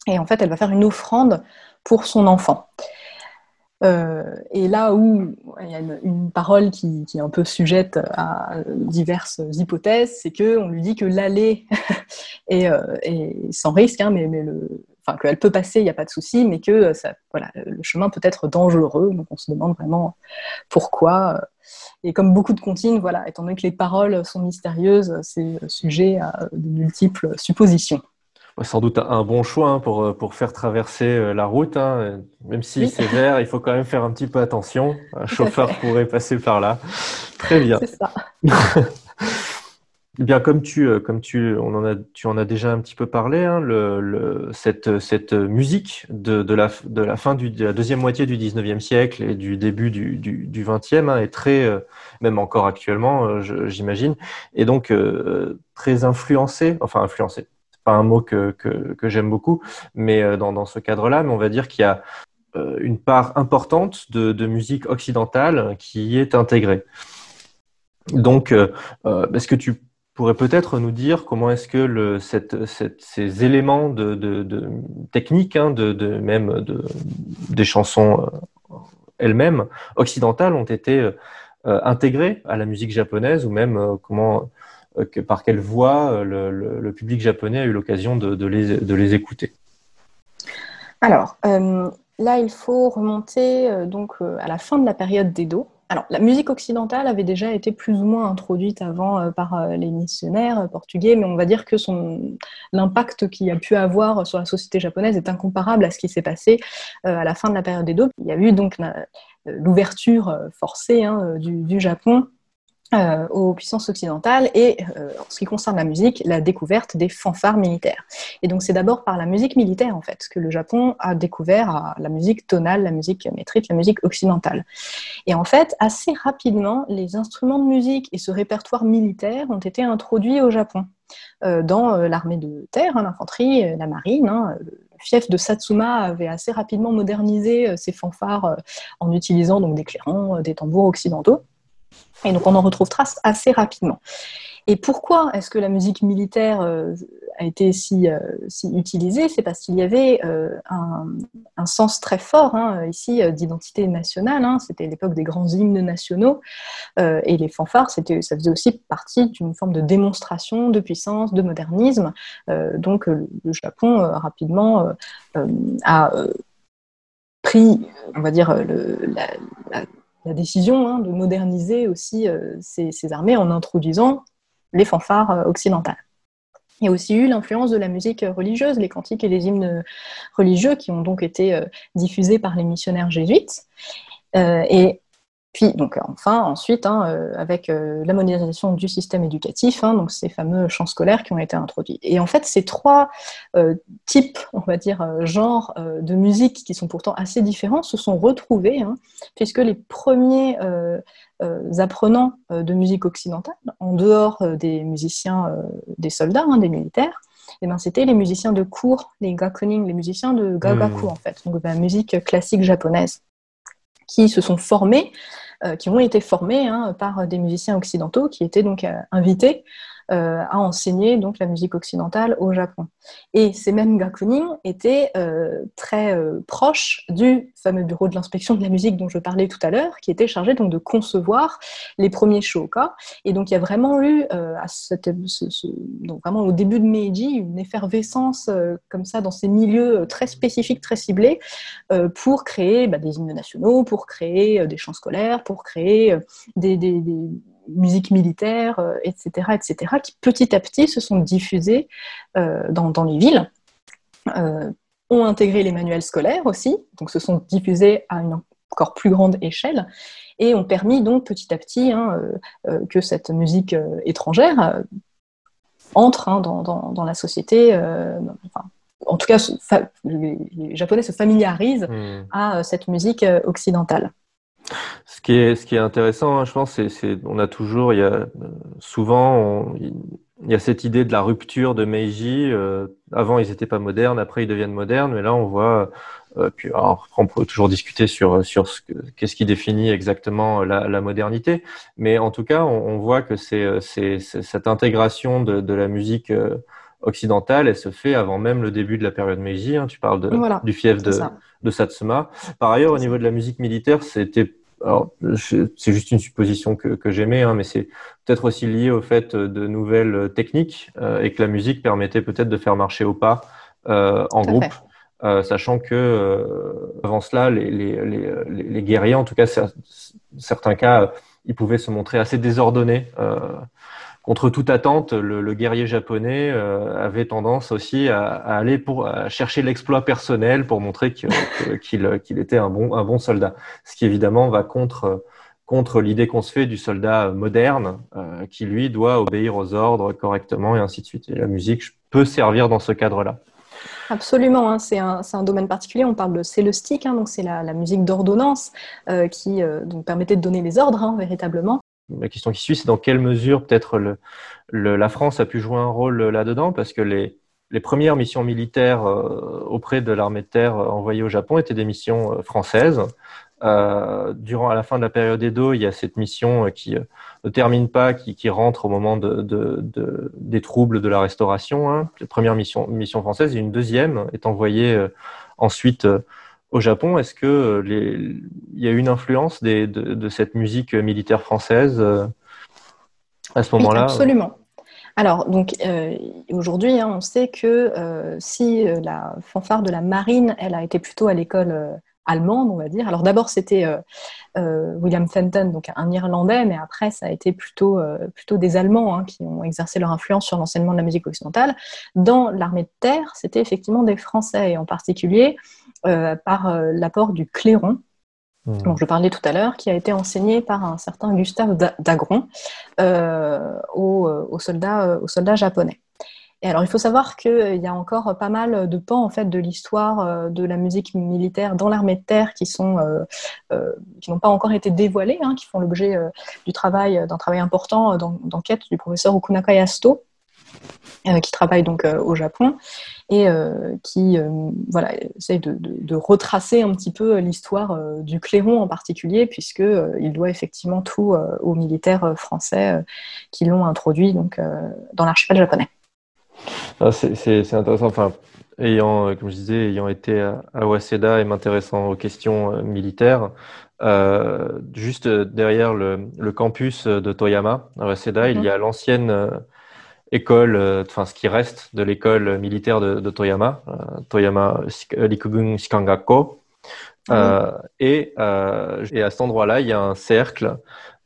Et en fait, elle va faire une offrande pour son enfant. Euh, et là où il y a une, parole qui, est un peu sujette à diverses hypothèses, c'est qu'on lui dit que l'aller et, sans risque, hein, mais, mais le, enfin qu'elle peut passer, il n'y a pas de souci, mais que ça, voilà, le chemin peut être dangereux. Donc on se demande vraiment pourquoi. Et comme beaucoup de comptines, voilà, étant donné que les paroles sont mystérieuses, c'est sujet à de multiples suppositions. Sans doute un bon choix hein, pour, pour faire traverser euh, la route. Hein. Même si c'est vert, il faut quand même faire un petit peu attention. Un chauffeur pourrait passer par là. Très bien. C'est ça. Eh bien, comme tu, euh, comme tu, on en a, tu en as déjà un petit peu parlé, hein, le, cette, cette musique de, de, la, de la fin du, de la deuxième moitié du 19e siècle et du début du, du, du 20e hein, est très, euh, même encore actuellement, euh, j'imagine, et donc très influencée, enfin influencée, pas un mot que, j'aime beaucoup, mais dans, dans ce cadre-là, mais on va dire qu'il y a une part importante de, musique occidentale qui y est intégrée. Donc, est-ce que tu pourrais peut-être nous dire comment est-ce que ces éléments de, techniques, hein, de, même de, des chansons euh, elles-mêmes occidentales ont été euh, intégrées à la musique japonaise ou même euh, comment, que, par quelle voie le, le, public japonais a eu l'occasion de, les, écouter Alors, là, il faut remonter donc à la fin de la période d'Edo. Alors, la musique occidentale avait déjà été plus ou moins introduite avant euh, par euh, les missionnaires euh, portugais, mais on va dire que l'impact qu'il a pu avoir sur la société japonaise est incomparable à ce qui s'est passé à la fin de la période Edo. Il y a eu donc l'ouverture forcée hein, du, Japon euh, aux puissances occidentales et, euh, en ce qui concerne la musique, la découverte des fanfares militaires. Et donc c'est d'abord par la musique militaire, en fait, que le Japon a découvert la musique tonale, la musique métrique, la musique occidentale. Et en fait, assez rapidement, les instruments de musique et ce répertoire militaire ont été introduits au Japon. Euh, dans l'armée de terre, hein, l'infanterie, la marine, hein, le fief de Satsuma avait assez rapidement modernisé ses fanfares en utilisant donc des clairons, des tambours occidentaux. Et donc on en retrouve trace assez rapidement. Et pourquoi est-ce que la musique militaire euh, a été si, euh, si utilisée? C'est parce qu'il y avait euh, un, sens très fort hein, ici d'identité nationale. Hein. C'était l'époque des grands hymnes nationaux et les fanfares, ça faisait aussi partie d'une forme de démonstration de puissance, de modernisme. donc le Japon rapidement a pris, on va dire, le, la décision hein, de moderniser aussi euh, ces, armées en introduisant les fanfares euh, occidentales. Il y a aussi eu l'influence de la musique religieuse, les cantiques et les hymnes religieux qui ont donc été euh, diffusés par les missionnaires jésuites. Puis, donc, enfin, ensuite, hein, euh, avec euh, la modernisation du système éducatif, hein, donc ces fameux champs scolaires qui ont été introduits. Et en fait, ces trois euh, types, on va dire, genres de musique qui sont pourtant assez différents se sont retrouvés, hein, puisque les premiers apprenants de musique occidentale, en dehors des musiciens, des soldats, des militaires, eh ben, c'était les musiciens de cour, les gakunin, les musiciens de gagaku, mmh. en fait, donc de la musique classique japonaise qui se sont formés, qui ont été formés hein, par des musiciens occidentaux qui étaient donc euh, invités euh, à enseigner donc la musique occidentale au Japon. Et ces mêmes gakunin étaient euh, très euh, proches du fameux bureau de l'inspection de la musique dont je parlais tout à l'heure, qui était chargé donc de concevoir les premiers shoka. Et donc il y a vraiment eu à donc vraiment au début de Meiji une effervescence comme ça dans ces milieux très spécifiques, très ciblés, pour créer bah, des hymnes nationaux, pour créer des chants scolaires, pour créer des musique militaire, etc., euh, etc., qui petit à petit se sont diffusés euh, dans, les villes, euh, ont intégré les manuels scolaires aussi, donc se sont diffusés à une encore plus grande échelle, et ont permis donc petit à petit hein, que cette musique étrangère entre hein, dans, la société. en tout cas, les, Japonais se familiarisent mmh. à cette musique occidentale. Ce qui est, ce qui est intéressant, hein, je pense, c'est, on a toujours, il y a souvent, il y a cette idée de la rupture de Meiji. Euh, avant, ils n'étaient pas modernes, après, ils deviennent modernes, mais là, on voit. Euh, puis, alors, on peut toujours discuter sur sur ce qu'est-ce qui définit exactement la, la, modernité, mais en tout cas, on, on voit que c'est, cette intégration de, de la musique euh, occidentale, elle se fait avant même le début de la période Meiji. Hein. Tu parles de, du fief de, de, Satsuma. Par ailleurs, au niveau de la musique militaire, c'était c'est juste une supposition que, que j'aimais, hein, mais c'est peut-être aussi lié au fait de nouvelles techniques et que la musique permettait peut-être de faire marcher au pas en groupe. Euh, sachant que euh, avant cela, les, les, les, les, guerriers, en tout cas certains cas, ils pouvaient se montrer assez désordonnés. Euh, contre toute attente, le, guerrier japonais avait tendance aussi à, aller pour chercher l'exploit personnel pour montrer qu'il était un bon, soldat. Ce qui évidemment va contre contre l'idée qu'on se fait du soldat moderne, qui lui doit obéir aux ordres correctement et ainsi de suite. Et la musique peut servir dans ce cadre-là. Absolument, hein, c'est un, domaine particulier. On parle de célestique, hein, donc c'est la, musique d'ordonnance euh, qui euh, permettait de donner les ordres hein, véritablement. La question qui suit, c'est dans quelle mesure peut-être la France a pu jouer un rôle là-dedans, parce que les, premières missions militaires euh, auprès de l'armée de terre envoyées au Japon étaient des missions françaises. Euh, durant à la fin de la période Edo, il y a cette mission euh, qui euh, ne termine pas, qui, rentre au moment de, de, de, des troubles de la restauration. Hein. La première mission, mission française et une deuxième est envoyée ensuite au Japon. Est-ce que les, il y a eu une influence des, de, de, cette musique militaire française à ce moment-là Absolument. Alors, donc euh, aujourd'hui, hein, on sait que euh, si la fanfare de la marine, elle a été plutôt à l'école allemande, on va dire. Alors d'abord, c'était euh, euh, William Fenton, donc un Irlandais, mais après, ça a été plutôt, euh, plutôt des Allemands hein, qui ont exercé leur influence sur l'enseignement de la musique occidentale. Dans l'armée de terre, c'était effectivement des Français, et en particulier par l'apport du clairon, mmh. dont je parlais tout à l'heure, qui a été enseigné par un certain Gustave Dagron aux, soldats, aux soldats japonais. Et alors, il faut savoir qu'il euh, y a encore pas mal de pans en fait de l'histoire euh, de la musique militaire dans l'armée de terre qui sont euh, qui n'ont pas encore été dévoilés, hein, qui font l'objet du travail d'un travail important d'enquête du professeur Okunaka Yasto, qui travaille donc au Japon et qui voilà essaye de, de, retracer un petit peu l'histoire du clairon en particulier, puisque il doit effectivement tout aux militaires français qui l'ont introduit donc dans l'archipel japonais. Ah, c'est intéressant. Enfin, ayant, euh, comme je disais, ayant été à, Waseda et m'intéressant aux questions euh, militaires, euh, juste derrière le, le, campus de Toyama, à Waseda, il y a mhm. l'ancienne école, enfin ce qui reste de l'école militaire de, de Toyama, Toyama Rikugun Shikangakko. Ah et, et, à cet endroit-là, il y a un cercle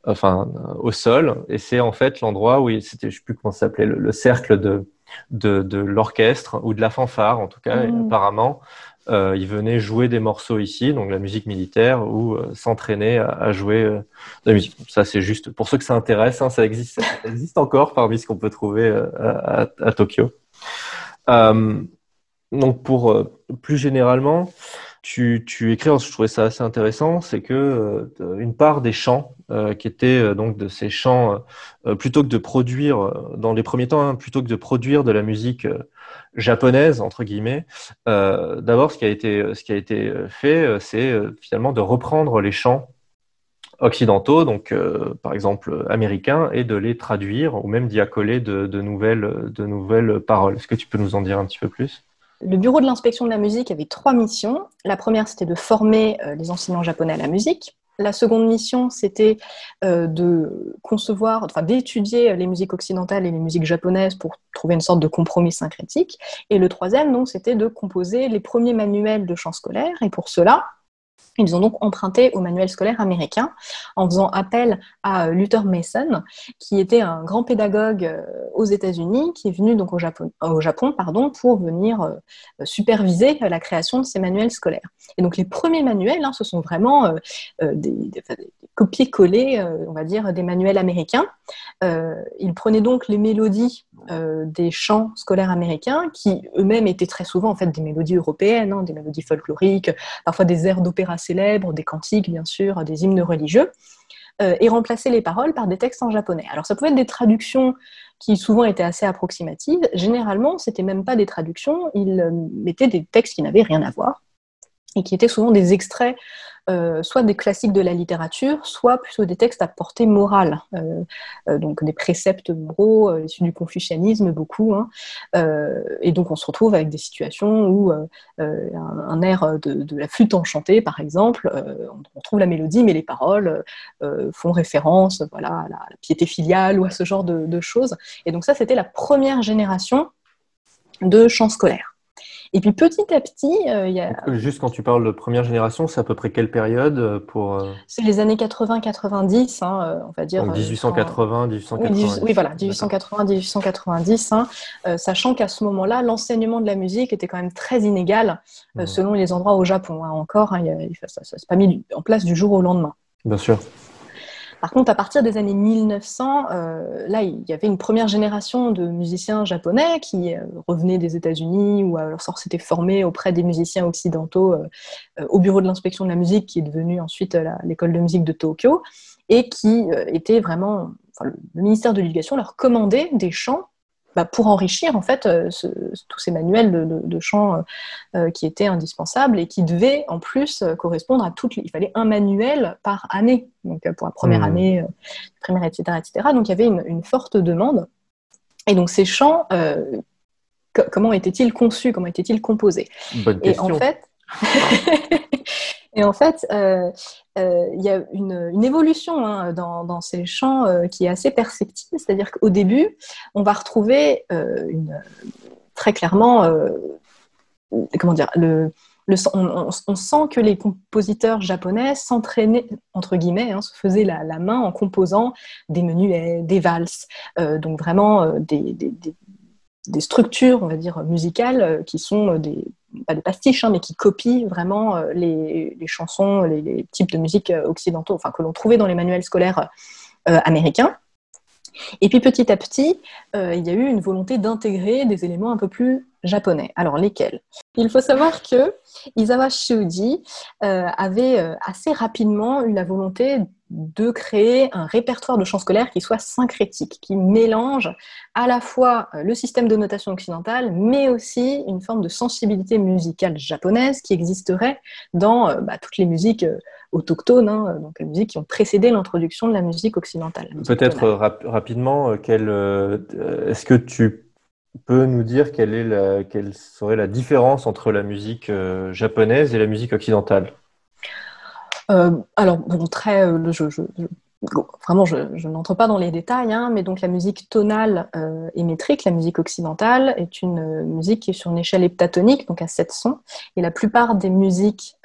enfin au sol et c'est en fait l'endroit où c'était je sais plus comment ça s'appelait le, cercle de de, de l'orchestre ou de la fanfare, en tout cas, mmh. apparemment. Euh, il venait jouer des morceaux ici, donc la musique militaire, ou euh, s'entraîner à, jouer euh, de la musique. Ça, c'est juste pour ceux que ça intéresse, hein, ça, existe, ça existe encore parmi ce qu'on peut trouver euh, à, Tokyo. donc, pour plus généralement, tu, tu écris, je trouvais ça assez intéressant, c'est que une part des chants qui était euh, donc de ces chants, plutôt que de produire, dans les premiers temps, hein, plutôt que de produire de la musique japonaise entre guillemets, d'abord ce qui a été ce qui a été fait, c'est finalement de reprendre les chants occidentaux, donc par exemple américains, et de les traduire ou même d'y accoler de, de, nouvelles, de nouvelles paroles. Est-ce que tu peux nous en dire un petit peu plus? Le bureau de l'inspection de la musique avait trois missions. La première, c'était de former les enseignants japonais à la musique. La seconde mission, c'était euh, de concevoir, enfin d'étudier les musiques occidentales et les musiques japonaises pour trouver une sorte de compromis syncrétique. Et le troisième, donc, c'était de composer les premiers manuels de chant scolaire. Et pour cela, ils ont donc emprunté au manuel scolaire américain en faisant appel à Luther Mason, qui était un grand pédagogue euh, aux États-Unis, qui est venu donc au Japon, au Japon pardon, pour venir euh, superviser la création de ces manuels scolaires. Et donc les premiers manuels, hein, ce sont vraiment euh, des, des, des copier-coller, on va dire, des manuels américains. ils prenaient donc les mélodies des chants scolaires américains, qui eux-mêmes étaient très souvent en fait des mélodies européennes, hein, des mélodies folkloriques, parfois des airs d'opéra célèbres, des cantiques bien sûr, des hymnes religieux, euh, et remplacer les paroles par des textes en japonais. Alors ça pouvait être des traductions qui souvent étaient assez approximatives. Généralement, c'était même pas des traductions, ils euh, mettaient des textes qui n'avaient rien à voir. Et qui étaient souvent des extraits euh, soit des classiques de la littérature, soit plutôt des textes à portée morale, euh, euh, donc des préceptes moraux issus du confucianisme beaucoup. Hein. et donc on se retrouve avec des situations où un, air de, la flûte enchantée, par exemple, on, trouve la mélodie, mais les paroles font référence voilà, à la, piété filiale ou à ce genre de choses. Et donc ça, c'était la première génération de chants scolaires. Et puis petit à petit, euh, il y a... Euh, juste quand tu parles de première génération, c'est à peu près quelle période euh, pour C'est les années 80-90, hein, on va dire. Donc 1880, 1890. Oui, voilà, 1880-1890, hein, sachant qu'à ce moment-là, l'enseignement de la musique était quand même très inégal mmh. selon les endroits au Japon. Hein, encore, ça ne s'est pas mis en place du jour au lendemain. Bien sûr. Par contre, à partir des années 1900, euh, là, il y avait une première génération de musiciens japonais qui euh, revenaient des États-Unis ou alors s'étaient formés auprès des musiciens occidentaux euh, au bureau de l'inspection de la musique, qui est devenu ensuite l'école de musique de Tokyo, et qui étaient vraiment, le ministère de l'Éducation leur commandait des chants bah, pour enrichir en fait euh, tous ces manuels de, chant euh, euh, qui étaient indispensables et qui devaient en plus correspondre à toutes. Les... Il fallait un manuel par année, donc pour la première mmh. année primaire, etc., etc. Donc il y avait une, forte demande. Et donc ces chants, comment étaient-ils conçus, comment étaient-ils composés? Bonne question. Et en fait, Et en fait, euh, euh, il y a une, évolution hein, dans, ces champs euh, qui est assez perceptible. C'est-à-dire qu'au début, on va retrouver très clairement, comment dire, on, sent que les compositeurs japonais s'entraînaient, entre guillemets, hein, se faisaient la, main en composant des menuets, des valses, donc vraiment des, structures, on va dire, musicales qui sont des pas des pastiches, hein, mais qui copient vraiment euh, les, chansons, les, types de musique euh, occidentaux, enfin que l'on trouvait dans les manuels scolaires euh, américains. Et puis petit à petit, il y a eu une volonté d'intégrer des éléments un peu plus japonais. Alors lesquels? Il faut savoir que Isawa Shiuji avait assez rapidement eu la volonté de créer un répertoire de chants scolaires qui soit syncrétique, qui mélange à la fois euh, le système de notation occidentale, mais aussi une forme de sensibilité musicale japonaise qui existerait dans euh, bah, toutes les musiques euh, autochtones, hein, donc les musiques qui ont précédé l'introduction de la musique occidentale. Peut-être rapidement, est-ce que tu peux nous dire quelle, est quelle serait la différence entre la musique japonaise et la musique occidentale? Euh, alors, bon, très, euh, je, vraiment, je, n'entre pas dans les détails, hein, mais donc la musique tonale euh, et métrique, la musique occidentale, est une musique qui est sur une échelle heptatonique, donc à 7 sons. Et la plupart des musiques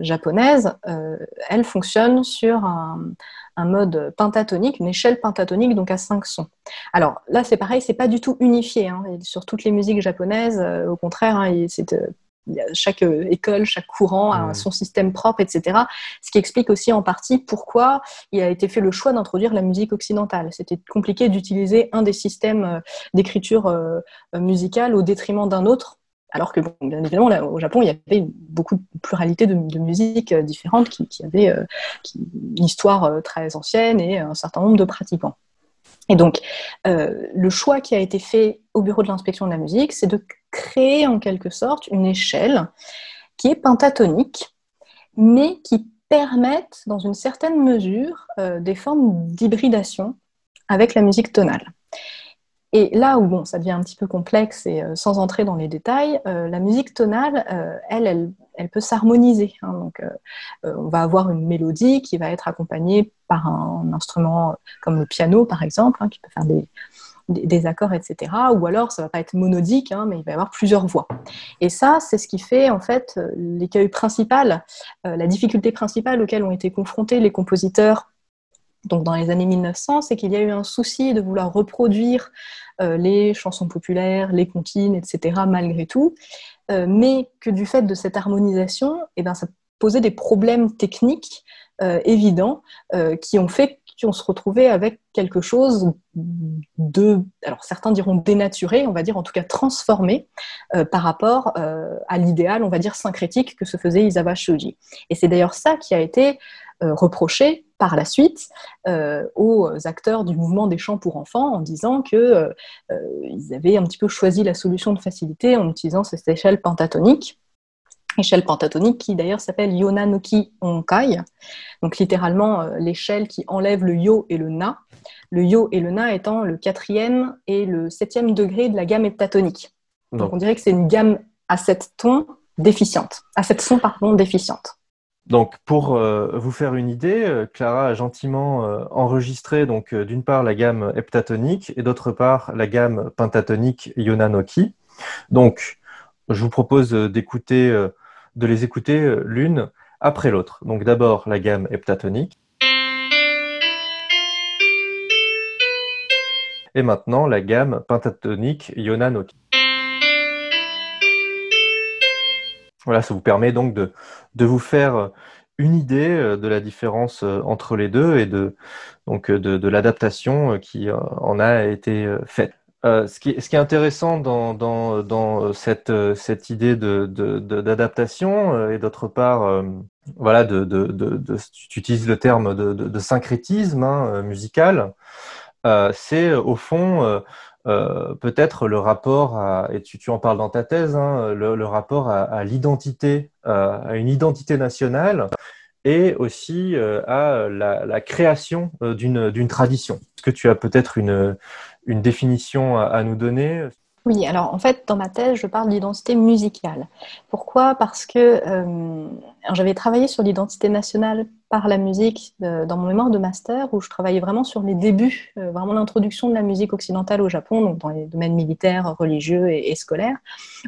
japonaises, elles fonctionnent sur un, mode pentatonique, une échelle pentatonique, donc à 5 sons. Alors là, c'est pareil, c'est pas du tout unifié. Hein, sur toutes les musiques japonaises, au contraire, hein, c'est chaque euh, école, chaque courant a son système propre, etc. Ce qui explique aussi en partie pourquoi il a été fait le choix d'introduire la musique occidentale. C'était compliqué d'utiliser un des systèmes euh, d'écriture euh, musicale au détriment d'un autre. Alors que, bien évidemment, au Japon, il y avait beaucoup de pluralité de, musiques différentes qui, avaient une histoire très ancienne et un certain nombre de pratiquants. Et donc, le choix qui a été fait au bureau de l'inspection de la musique, c'est de créer en quelque sorte une échelle qui est pentatonique, mais qui permette dans une certaine mesure euh, des formes d'hybridation avec la musique tonale. Et là où bon, ça devient un petit peu complexe et euh, sans entrer dans les détails, euh, la musique tonale, elle, elle, peut s'harmoniser. Hein. donc, on va avoir une mélodie qui va être accompagnée par un, instrument comme le piano, par exemple, hein, qui peut faire des, des, accords, etc. Ou alors, ça va pas être monodique, hein, mais il va y avoir plusieurs voix. Et ça, c'est ce qui fait en fait l'écueil principal, euh, la difficulté principale auquel ont été confrontés les compositeurs donc dans les années 1900, c'est qu'il y a eu un souci de vouloir reproduire euh, les chansons populaires, les comptines, etc., malgré tout, euh, mais que du fait de cette harmonisation, eh ben, ça posait des problèmes techniques évidents qui ont fait on se retrouvait avec quelque chose de, alors certains diront dénaturé, on va dire en tout cas transformé euh, par rapport euh, à l'idéal, on va dire syncrétique que se faisait Isawa Shoji. Et c'est d'ailleurs ça qui a été euh, reproché par la suite aux acteurs du mouvement des chants pour enfants en disant qu'ils avaient un petit peu choisi la solution de facilité en utilisant cette échelle pentatonique échelle pentatonique qui d'ailleurs s'appelle Yonanoki Onkai, donc littéralement l'échelle qui enlève le yo et le na, le yo et le na étant le quatrième et le septième degré de la gamme heptatonique. Donc on dirait que c'est une gamme à sept tons déficiente, à sept sons pardon déficiente. Donc, pour euh, vous faire une idée, euh, Clara a gentiment euh, enregistré donc d'une part la gamme heptatonique et d'autre part la gamme pentatonique Yonanoki. Donc, je vous propose d'écouter, de les écouter l'une après l'autre. Donc, d'abord la gamme heptatonique. Et maintenant la gamme pentatonique Yonanoki. Voilà, ça vous permet donc de, vous faire une idée euh, de la différence euh, entre les deux et euh, de, de l'adaptation qui en a été faite. Ce, qui, ce, qui, est intéressant dans, dans, dans cette, idée d'adaptation et d'autre part, voilà, tu utilises le terme de, syncrétisme hein, musical, c'est au fond euh, peut-être le rapport à, et tu, en parles dans ta thèse, hein, le, rapport à, l'identité, euh, à une identité nationale et aussi euh, à la, création d'une tradition. Est-ce que tu as peut-être une, une définition à, nous donner oui, alors en fait, dans ma thèse, je parle d'identité musicale. Pourquoi? Parce que j'avais travaillé sur l'identité nationale par la musique euh, dans mon mémoire de master où je travaillais vraiment sur les débuts, euh, vraiment l'introduction de la musique occidentale au Japon, donc dans les domaines militaires, religieux et, scolaires,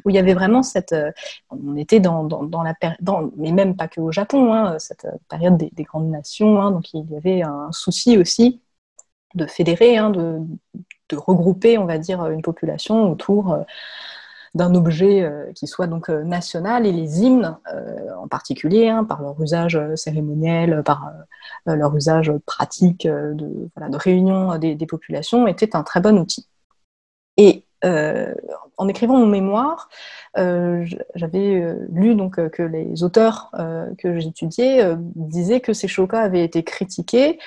où il y avait vraiment cette... Euh, on était dans, dans, la période, mais même pas que au Japon, hein, cette période des, grandes nations, hein, donc il y avait un souci aussi de fédérer, hein, de, de, regrouper, on va dire, une population autour d'un objet euh, qui soit donc euh, national et les hymnes euh, en particulier, hein, par leur usage cérémoniel, par leur usage pratique de, réunion des, populations, étaient un très bon outil. En écrivant mon mémoire, j'avais lu donc que les auteurs que j'étudiais disaient que ces shokas avaient été critiqués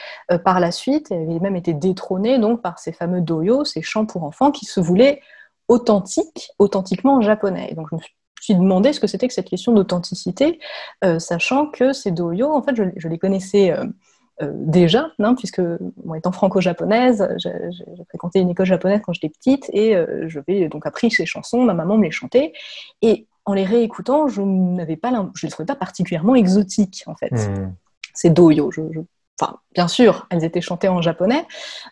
par la suite et avaient même été détrônés donc par ces fameux doyo, ces chants pour enfants qui se voulaient authentique, authentiquement japonais. donc je me suis demandé ce que c'était que cette question d'authenticité, euh, sachant que ces doyo, en fait, je, les connaissais euh, euh, déjà, hein, puisque moi, étant franco-japonaise, j'ai fréquenté une école japonaise quand j'étais petite et je vais donc appris ces chansons, ma maman me les chantait. Et en les réécoutant, je n'avais pas, je les trouvais pas particulièrement exotiques en fait. Hmm. Ces doyo, je, je Enfin, bien sûr, elles étaient chantées en japonais,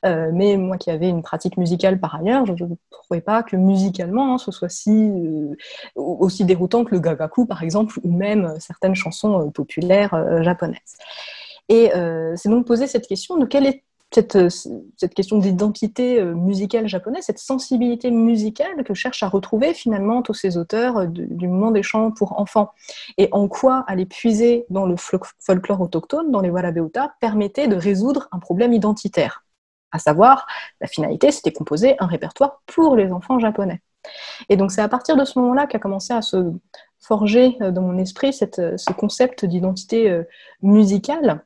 euh, mais moi qui avais une pratique musicale par ailleurs, je ne trouvais pas que musicalement hein, ce soit si, euh, aussi déroutant que le gagaku, par exemple, ou même certaines chansons euh, populaires japonaises. Et c'est donc poser cette question de quelle est euh, cette, question d'identité euh, musicale japonaise, cette sensibilité musicale que cherchent à retrouver finalement tous ces auteurs euh, du, moment des chants pour enfants. Et en quoi aller puiser dans le folklore autochtone, dans les Warabeota, permettait de résoudre un problème identitaire. À savoir, la finalité, c'était composer un répertoire pour les enfants japonais. Et donc c'est à partir de ce moment-là qu'a commencé à se forger dans mon esprit ce concept d'identité musicale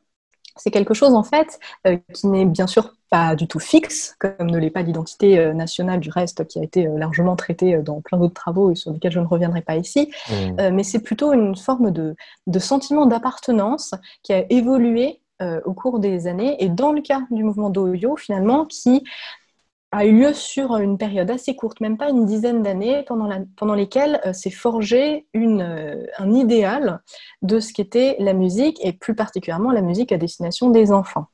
c'est quelque chose en fait euh, qui n'est bien sûr pas du tout fixe, comme ne l'est pas l'identité euh, nationale du reste, qui a été euh, largement traitée dans plein d'autres travaux et sur lesquels je ne reviendrai pas ici, mmh. mais c'est plutôt une forme de, de sentiment d'appartenance qui a évolué au cours des années, et dans le cas du mouvement d'Oyo, finalement, qui a eu lieu sur une période assez courte, même pas une dizaine d'années, pendant, lesquelles euh, s'est forgé euh, un idéal de ce qu'était la musique, et plus particulièrement la musique à destination des enfants.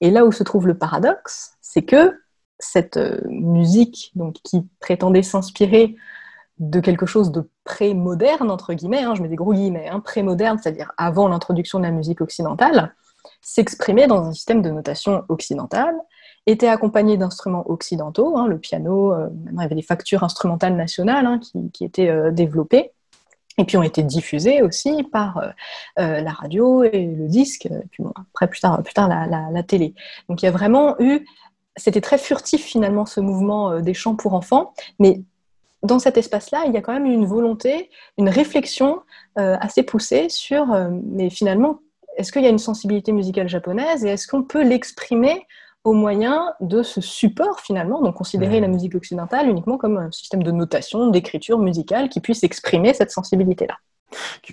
Et là où se trouve le paradoxe, c'est que cette euh, musique qui prétendait s'inspirer de quelque chose de pré-moderne, entre guillemets, hein, je mets des gros guillemets, hein, pré-moderne, c'est-à-dire avant l'introduction de la musique occidentale, s'exprimait dans un système de notation occidentale, était accompagné d'instruments occidentaux, hein, le piano, euh, maintenant il y avait des factures instrumentales nationales hein, qui, étaient euh, développées, et puis ont été diffusées aussi par euh, la radio et le disque, et puis après plus tard, plus tard la, télé. Donc il y a vraiment eu, c'était très furtif finalement ce mouvement des chants pour enfants, mais dans cet espace-là, il y a quand même une volonté, une réflexion assez poussée sur, mais finalement, est-ce qu'il y a une sensibilité musicale japonaise et est-ce qu'on peut l'exprimer au moyen de ce support finalement, donc considérer la musique occidentale uniquement comme un système de notation, d'écriture musicale qui puisse exprimer cette sensibilité-là.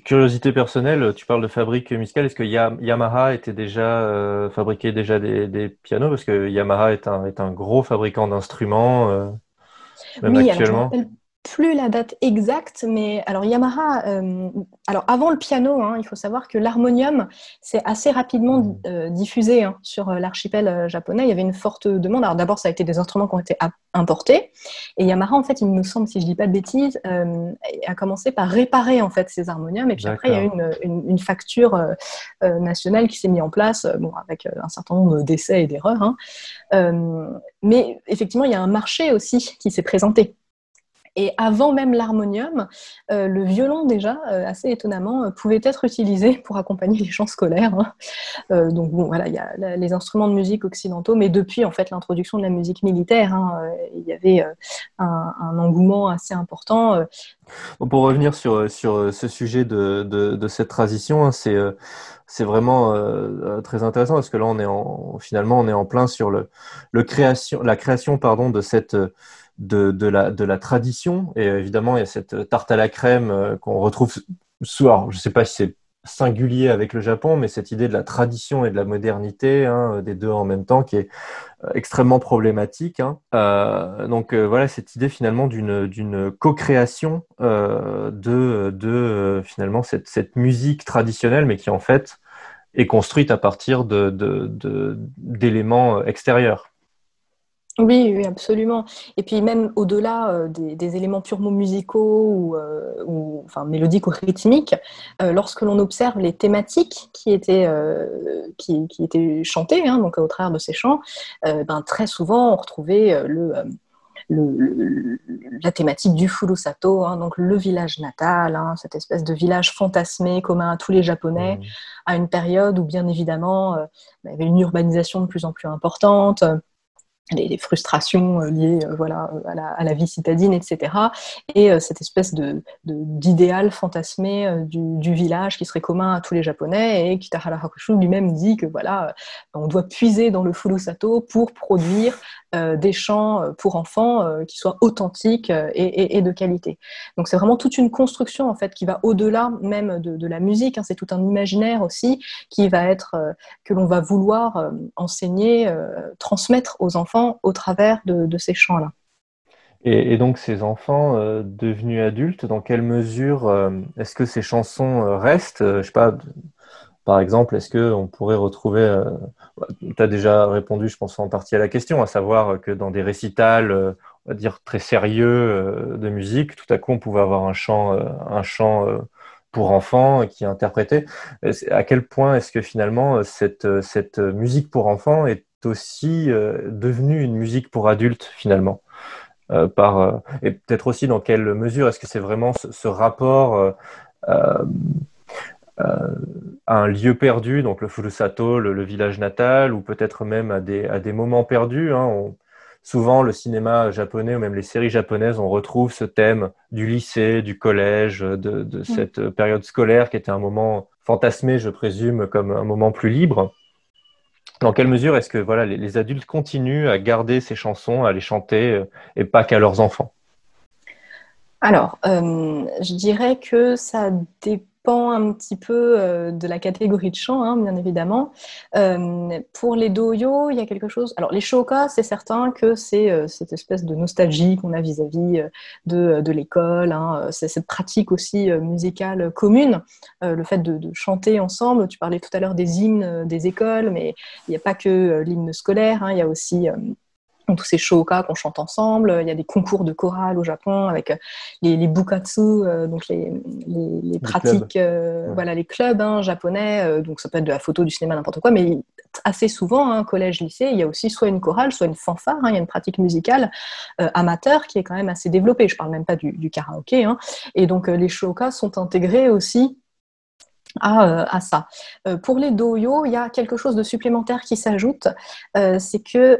Curiosité personnelle, tu parles de fabrique musicale. Est-ce que Yamaha était déjà euh, fabriquait déjà des, pianos? Parce que Yamaha est un, est un gros fabricant d'instruments, euh, même actuellement plus la date exacte, mais alors Yamaha, euh, alors avant le piano, hein, il faut savoir que l'harmonium s'est assez rapidement mmh. euh, diffusé hein, sur euh, l'archipel japonais. Il y avait une forte demande. Alors d'abord, ça a été des instruments qui ont été importés, et Yamaha, en fait, il me semble, si je dis pas de bêtises, a commencé par réparer en fait ces harmoniums, et puis après, il y a eu une, facture nationale qui s'est mise en place, bon, avec un certain nombre d'essais et d'erreurs. Hein. mais effectivement, il y a un marché aussi qui s'est présenté. Et avant même l'harmonium, euh, le violon déjà, euh, assez étonnamment, euh, pouvait être utilisé pour accompagner les chants scolaires. Hein. donc bon, voilà, il y a les instruments de musique occidentaux, mais depuis en fait l'introduction de la musique militaire, hein, il y avait un, engouement assez important. Pour revenir sur, sur ce sujet de, de, cette transition, hein, c'est c'est vraiment très intéressant parce que là on est en finalement on est en plein sur le, le création la création pardon de cette de, la, de la tradition. Et évidemment, il y a cette tarte à la crème euh, qu'on retrouve souvent, je ne sais pas si c'est singulier avec le Japon, mais cette idée de la tradition et de la modernité, hein, des deux en même temps, qui est euh, extrêmement problématique. Hein. Euh, donc voilà, cette idée finalement d'une co-création de, de finalement cette, cette, musique traditionnelle, mais qui en fait est construite à partir d'éléments de, extérieurs. Oui, oui, absolument. Et puis même au-delà euh, des, éléments purement musicaux ou, euh, enfin, mélodiques ou rythmiques, euh, lorsque l'on observe les thématiques qui étaient, qui, étaient chantées, hein, donc au travers de ces chants, ben, très souvent on retrouvait le, la thématique du Furusato, hein, donc le village natal, hein, cette espèce de village fantasmé commun à tous les Japonais, mmh. à une période où bien évidemment il y avait une urbanisation de plus en plus importante les, frustrations euh, liées euh, voilà, euh, à la, vie citadine, etc. Et cette espèce de, d'idéal fantasmé du, village qui serait commun à tous les Japonais. Et Kitahara Hakushu lui-même dit que voilà, on doit puiser dans le Furusato pour produire des chants pour enfants qui soient authentiques et, de qualité. Donc c'est vraiment toute une construction en fait qui va au-delà même de, la musique. Hein. C'est tout un imaginaire aussi qui va être que l'on va vouloir enseigner, transmettre aux enfants au travers de, ces chants-là. Et, donc ces enfants euh, devenus adultes, dans quelle mesure euh, est-ce que ces chansons euh, restent Je pas, par exemple, est-ce qu'on pourrait retrouver, tu as déjà répondu, je pense, en partie à la question, à savoir que dans des récitals, on va dire, très sérieux de musique, tout à coup, on pouvait avoir un chant, un chant pour enfants qui est interprété. À quel point est-ce que finalement, cette, cette musique pour enfants est aussi euh, devenu une musique pour adultes finalement? Euh, par, euh, et peut-être aussi dans quelle mesure est-ce que c'est vraiment ce, rapport à un lieu perdu, donc le Furusato, le, village natal, ou peut-être même à des, à des moments perdus. Hein. souvent, le cinéma japonais ou même les séries japonaises, on retrouve ce thème du lycée, du collège, de, de mm. cette période scolaire qui était un moment fantasmé, je présume, comme un moment plus libre. Dans quelle mesure est-ce que voilà, les, adultes continuent à garder ces chansons, à les chanter, euh, et pas qu'à leurs enfants? Alors, euh, je dirais que ça dépend un petit peu euh, de la catégorie de chant, hein, bien évidemment. Euh, pour les doyo, il y a quelque chose. Alors, les shoka, c'est certain que c'est euh, cette espèce de nostalgie qu'on a vis-à-vis de, de l'école. Hein. C'est cette pratique aussi musicale commune, le fait de, chanter ensemble. Tu parlais tout à l'heure des hymnes des écoles, mais il n'y a pas que l'hymne scolaire, hein. il y a aussi tous ces shoka qu'on chante ensemble. Il y a des concours de chorale au Japon avec euh, les, les bukatsu, euh, donc les, les, pratiques, euh, voilà, les clubs hein, japonais. donc ça peut être de la photo, du cinéma, n'importe quoi, mais assez souvent, hein, collège, lycée, il y a aussi soit une chorale, soit une fanfare. Hein, il y a une pratique musicale amateur qui est quand même assez développée. Je parle même pas du, karaoké. Et donc les shoka sont intégrés aussi à, ça. pour les doyo, il y a quelque chose de supplémentaire qui s'ajoute, c'est que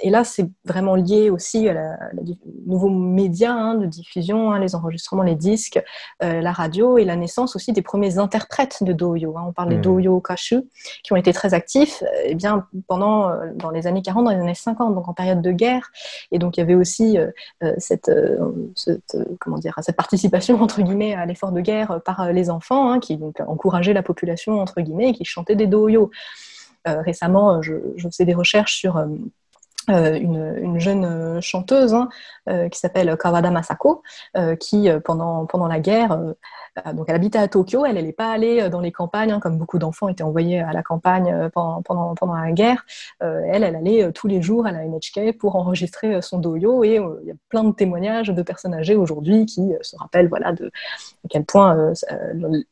et là, c'est vraiment lié aussi à la, nouveaux médias hein, de diffusion, hein, les enregistrements, les disques, euh, la radio et la naissance aussi des premiers interprètes de doyo. Hein. On parle des mmh. doyo kashu qui ont été très actifs et eh bien, pendant dans les années 40, dans les années 50, donc en période de guerre. Et donc, il y avait aussi cette, cette, comment dire, cette participation, entre guillemets, à l'effort de guerre par les enfants qui donc, encourageaient la population, entre guillemets, et qui chantaient des doyo. Euh, récemment, je, je, fais des recherches sur euh, euh, une, jeune chanteuse hein, qui s'appelle Kawada Masako, qui pendant, pendant la guerre euh, donc elle habitait à Tokyo, elle n'est pas allée euh, dans les campagnes, hein, comme beaucoup d'enfants étaient envoyés à la campagne euh, pendant, pendant, la guerre. elle, elle allait tous les jours à la NHK pour enregistrer son doyo et il y a plein de témoignages de personnes âgées aujourd'hui qui se rappellent voilà, de à quel point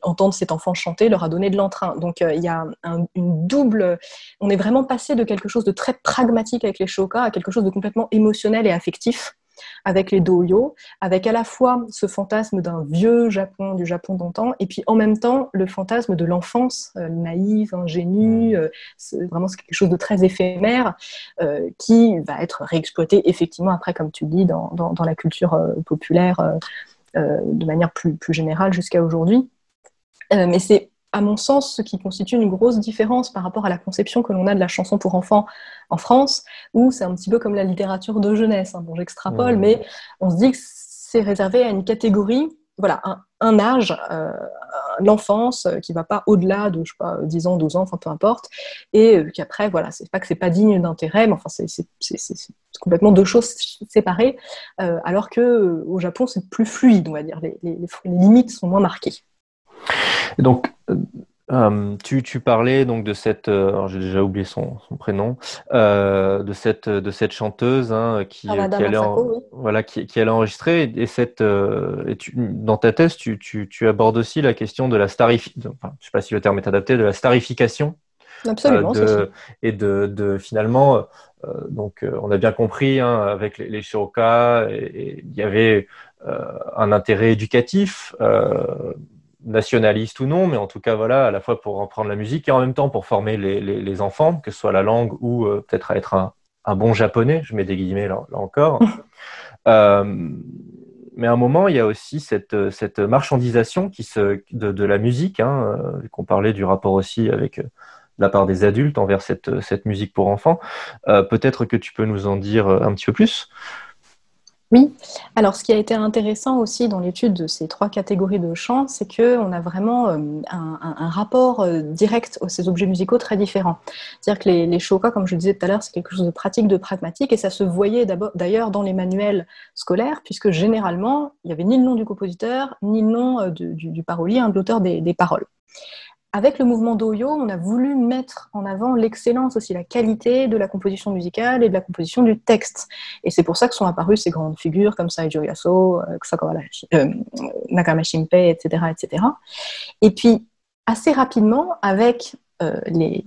entendre cet enfant chanter leur a donné de l'entrain. Donc il y a une double... On est vraiment passé de quelque chose de très pragmatique avec les shokas à quelque chose de complètement émotionnel et affectif avec les doyo, avec à la fois ce fantasme d'un vieux Japon, du Japon d'antan, et puis en même temps le fantasme de l'enfance euh, naïve, ingénue, mmh. euh, vraiment c'est quelque chose de très éphémère, euh, qui va être réexploité effectivement après, comme tu dis, dans, dans, la culture populaire de manière plus, plus générale jusqu'à aujourd'hui. mais c'est à mon sens, ce qui constitue une grosse différence par rapport à la conception que l'on a de la chanson pour enfants en France, où c'est un petit peu comme la littérature de jeunesse. Hein. Bon, j'extrapole, mmh. mais on se dit que c'est réservé à une catégorie, voilà, un, âge, euh, l'enfance, euh, qui ne va pas au-delà de, je sais pas, 10 ans, 12 ans, enfin peu importe, et euh, qu'après, voilà, c'est pas que c'est pas digne d'intérêt, mais enfin, c'est complètement deux choses séparées, alors que au Japon, c'est plus fluide, on va dire, les, les limites sont moins marquées. Donc, euh, euh, tu, tu, parlais donc de cette, euh, j'ai déjà oublié son, son prénom, de cette de cette chanteuse hein, qui, qui, allait voilà qui, qui allait enregistrer et, cette et tu, dans ta thèse tu, tu, tu, abordes aussi la question de la starification, enfin, je sais pas si le terme est adapté, de la starification. Absolument. De, et de, de finalement donc on a bien compris hein, avec les, les il y avait un intérêt éducatif nationaliste ou non, mais en tout cas, voilà, à la fois pour reprendre la musique et en même temps pour former les, les, enfants, que ce soit la langue ou euh, peut-être à être un, un, bon japonais, je mets des guillemets là, encore. euh, mais à un moment, il y a aussi cette, cette marchandisation qui se, de, de la musique, hein, euh, qu'on parlait du rapport aussi avec la part des adultes envers cette, cette musique pour enfants. Peut-être que tu peux nous en dire un petit peu plus? Oui, alors ce qui a été intéressant aussi dans l'étude de ces trois catégories de chants, c'est qu'on a vraiment euh, un, rapport euh, direct à ces objets musicaux très différents. C'est-à-dire que les, les shokas, comme je le disais tout à l'heure, c'est quelque chose de pratique, de pragmatique, et ça se voyait d'ailleurs dans les manuels scolaires, puisque généralement, il n'y avait ni le nom du compositeur, ni le nom euh, du, parolier, un de l'auteur des paroles avec le mouvement d'Oyo, on a voulu mettre en avant l'excellence aussi, la qualité de la composition musicale et de la composition du texte. Et c'est pour ça que sont apparues ces grandes figures comme Saijo Yaso, euh, Nakama Shinpei, etc., etc. Et puis, assez rapidement, avec euh, les,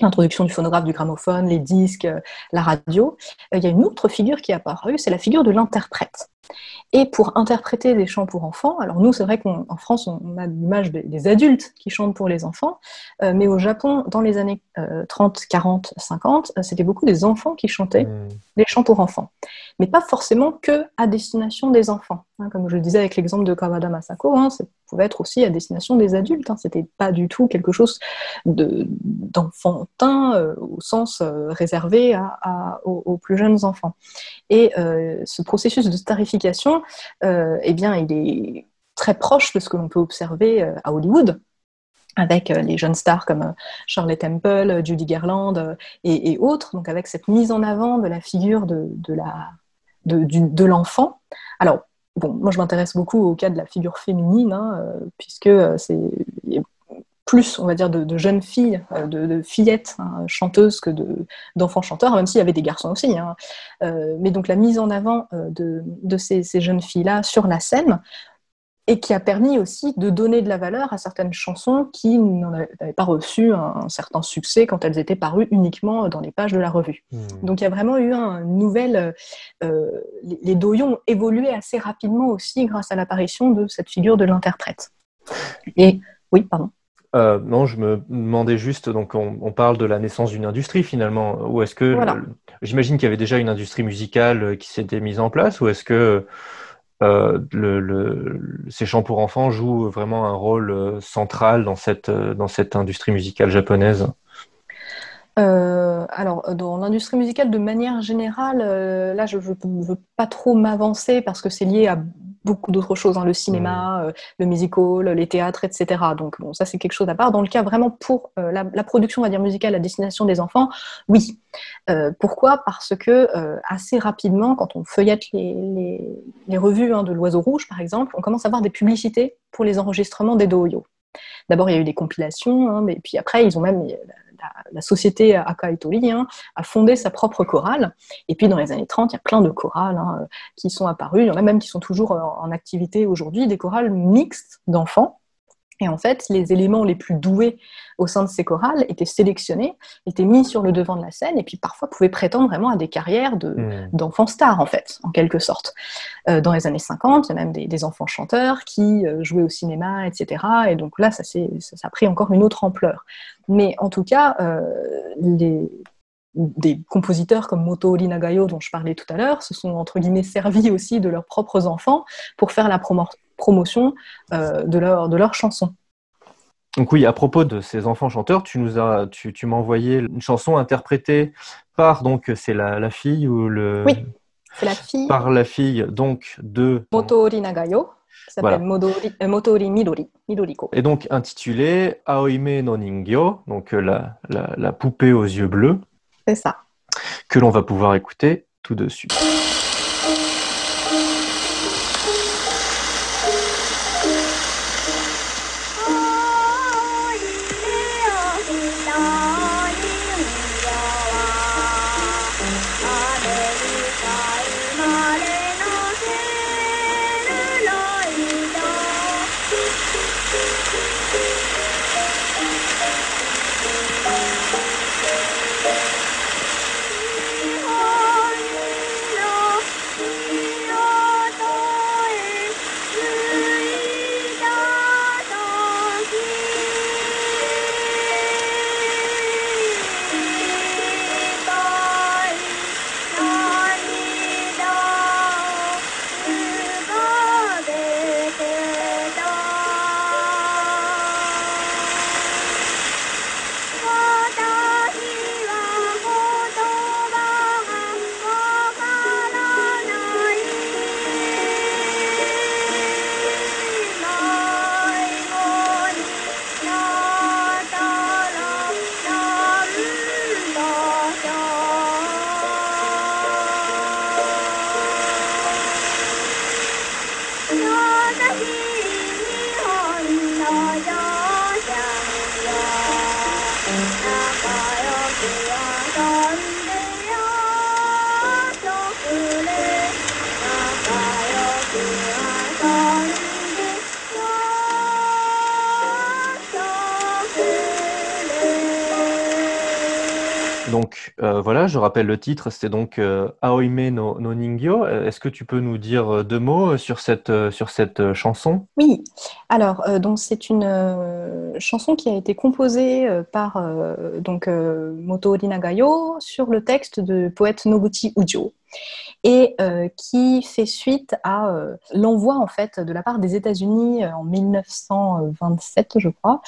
l'introduction du phonographe, du gramophone, les disques, la radio, euh, il y a une autre figure qui est apparue, c'est la figure de l'interprète. Et pour interpréter des chants pour enfants, alors nous, c'est vrai qu'en France, on a l'image des, adultes qui chantent pour les enfants, euh, mais au Japon, dans les années 30, 40, 50, c'était beaucoup des enfants qui chantaient mmh. des chants pour enfants. Mais pas forcément que à destination des enfants. Hein. comme je le disais avec l'exemple de Kawada Masako, hein, ça pouvait être aussi à destination des adultes. Hein. C'était pas du tout quelque chose d'enfantin euh, au sens euh, réservé aux, plus jeunes enfants. Et ce processus de starification euh, eh bien, il est très proche de ce que l'on peut observer euh, à Hollywood, avec euh, les jeunes stars comme Charlotte Temple, Judy Garland et, autres, donc avec cette mise en avant de la figure de, la, de, l'enfant. Alors, bon, moi je m'intéresse beaucoup au cas de la figure féminine, hein, puisque c'est plus, on va dire, de, jeunes filles, euh, de, fillettes hein, chanteuses que d'enfants chanteurs, même s'il y avait des garçons aussi. Hein. Euh, mais donc la mise en avant euh, de, ces, jeunes filles-là sur la scène, et qui a permis aussi de donner de la valeur à certaines chansons qui n'avaient pas reçu un, certain succès quand elles étaient parues uniquement dans les pages de la revue. Mmh. Donc il y a vraiment eu un nouvel... les, les doyons ont évolué assez rapidement aussi grâce à l'apparition de cette figure de l'interprète. Et oui, pardon. Euh, non, je me demandais juste, donc on, parle de la naissance d'une industrie finalement, ou est-ce que, j'imagine qu'il y avait déjà une industrie musicale qui s'était mise en place, ou est-ce que euh, le, ces chants pour enfants jouent vraiment un rôle central dans cette, dans cette industrie musicale japonaise. Euh, alors, dans l'industrie musicale, de manière générale, euh, là, je ne veux, pas trop m'avancer parce que c'est lié à beaucoup d'autres choses, hein, le cinéma, mmh. euh, le musical, les théâtres, etc. Donc, bon, ça, c'est quelque chose à part. Dans le cas vraiment pour la, production, on va dire, musicale à destination des enfants, oui. pourquoi? Parce que assez rapidement, quand on feuillette les, les, revues hein, de l'Oiseau Rouge, par exemple, on commence à voir des publicités pour les enregistrements des doyo. D'abord, il y a eu des compilations, hein, mais puis après, ils ont même la, société Akaitori hein, a fondé sa propre chorale. Et puis dans les années 30, il y a plein de chorales hein, qui sont apparues. Il y en a même qui sont toujours en activité aujourd'hui, des chorales mixtes d'enfants et en fait, les éléments les plus doués au sein de ces chorales étaient sélectionnés, étaient mis sur le devant de la scène, et puis parfois pouvaient prétendre vraiment à des carrières hmm. d'enfants stars, en fait, en quelque sorte. Euh, dans les années 50, il y a même des, enfants chanteurs qui euh, jouaient au cinéma, etc. Et donc là, ça, ça, a pris encore une autre ampleur. Mais en tout cas, euh, les, des compositeurs comme Moto Nagayo, dont je parlais tout à l'heure, se sont entre guillemets servis aussi de leurs propres enfants pour faire la promotion euh, de, leur, de leurs chansons. Donc oui, à propos de ces enfants chanteurs, tu nous as, tu, tu m'as envoyé une chanson interprétée par donc c'est la, la, fille ou le. Oui, c'est la fille. Par la fille donc de. Motori Nagayo, qui s'appelle euh, Motori, Midori, Midoriko. Et donc intitulée Aoime no Ningyo, donc euh, la, la, la poupée aux yeux bleus. C'est ça. Que l'on va pouvoir écouter tout de suite. Je rappelle le titre, c'était donc euh, Aoime no, Ningyo. Euh, est-ce que tu peux nous dire deux mots sur cette, sur cette chanson? Oui, alors donc c'est une chanson qui a été composée par donc Moto Nagayo sur le texte de poète Noguchi Ujo et euh, qui fait suite à euh, l'envoi en fait de la part des États-Unis euh, en 1927, je crois,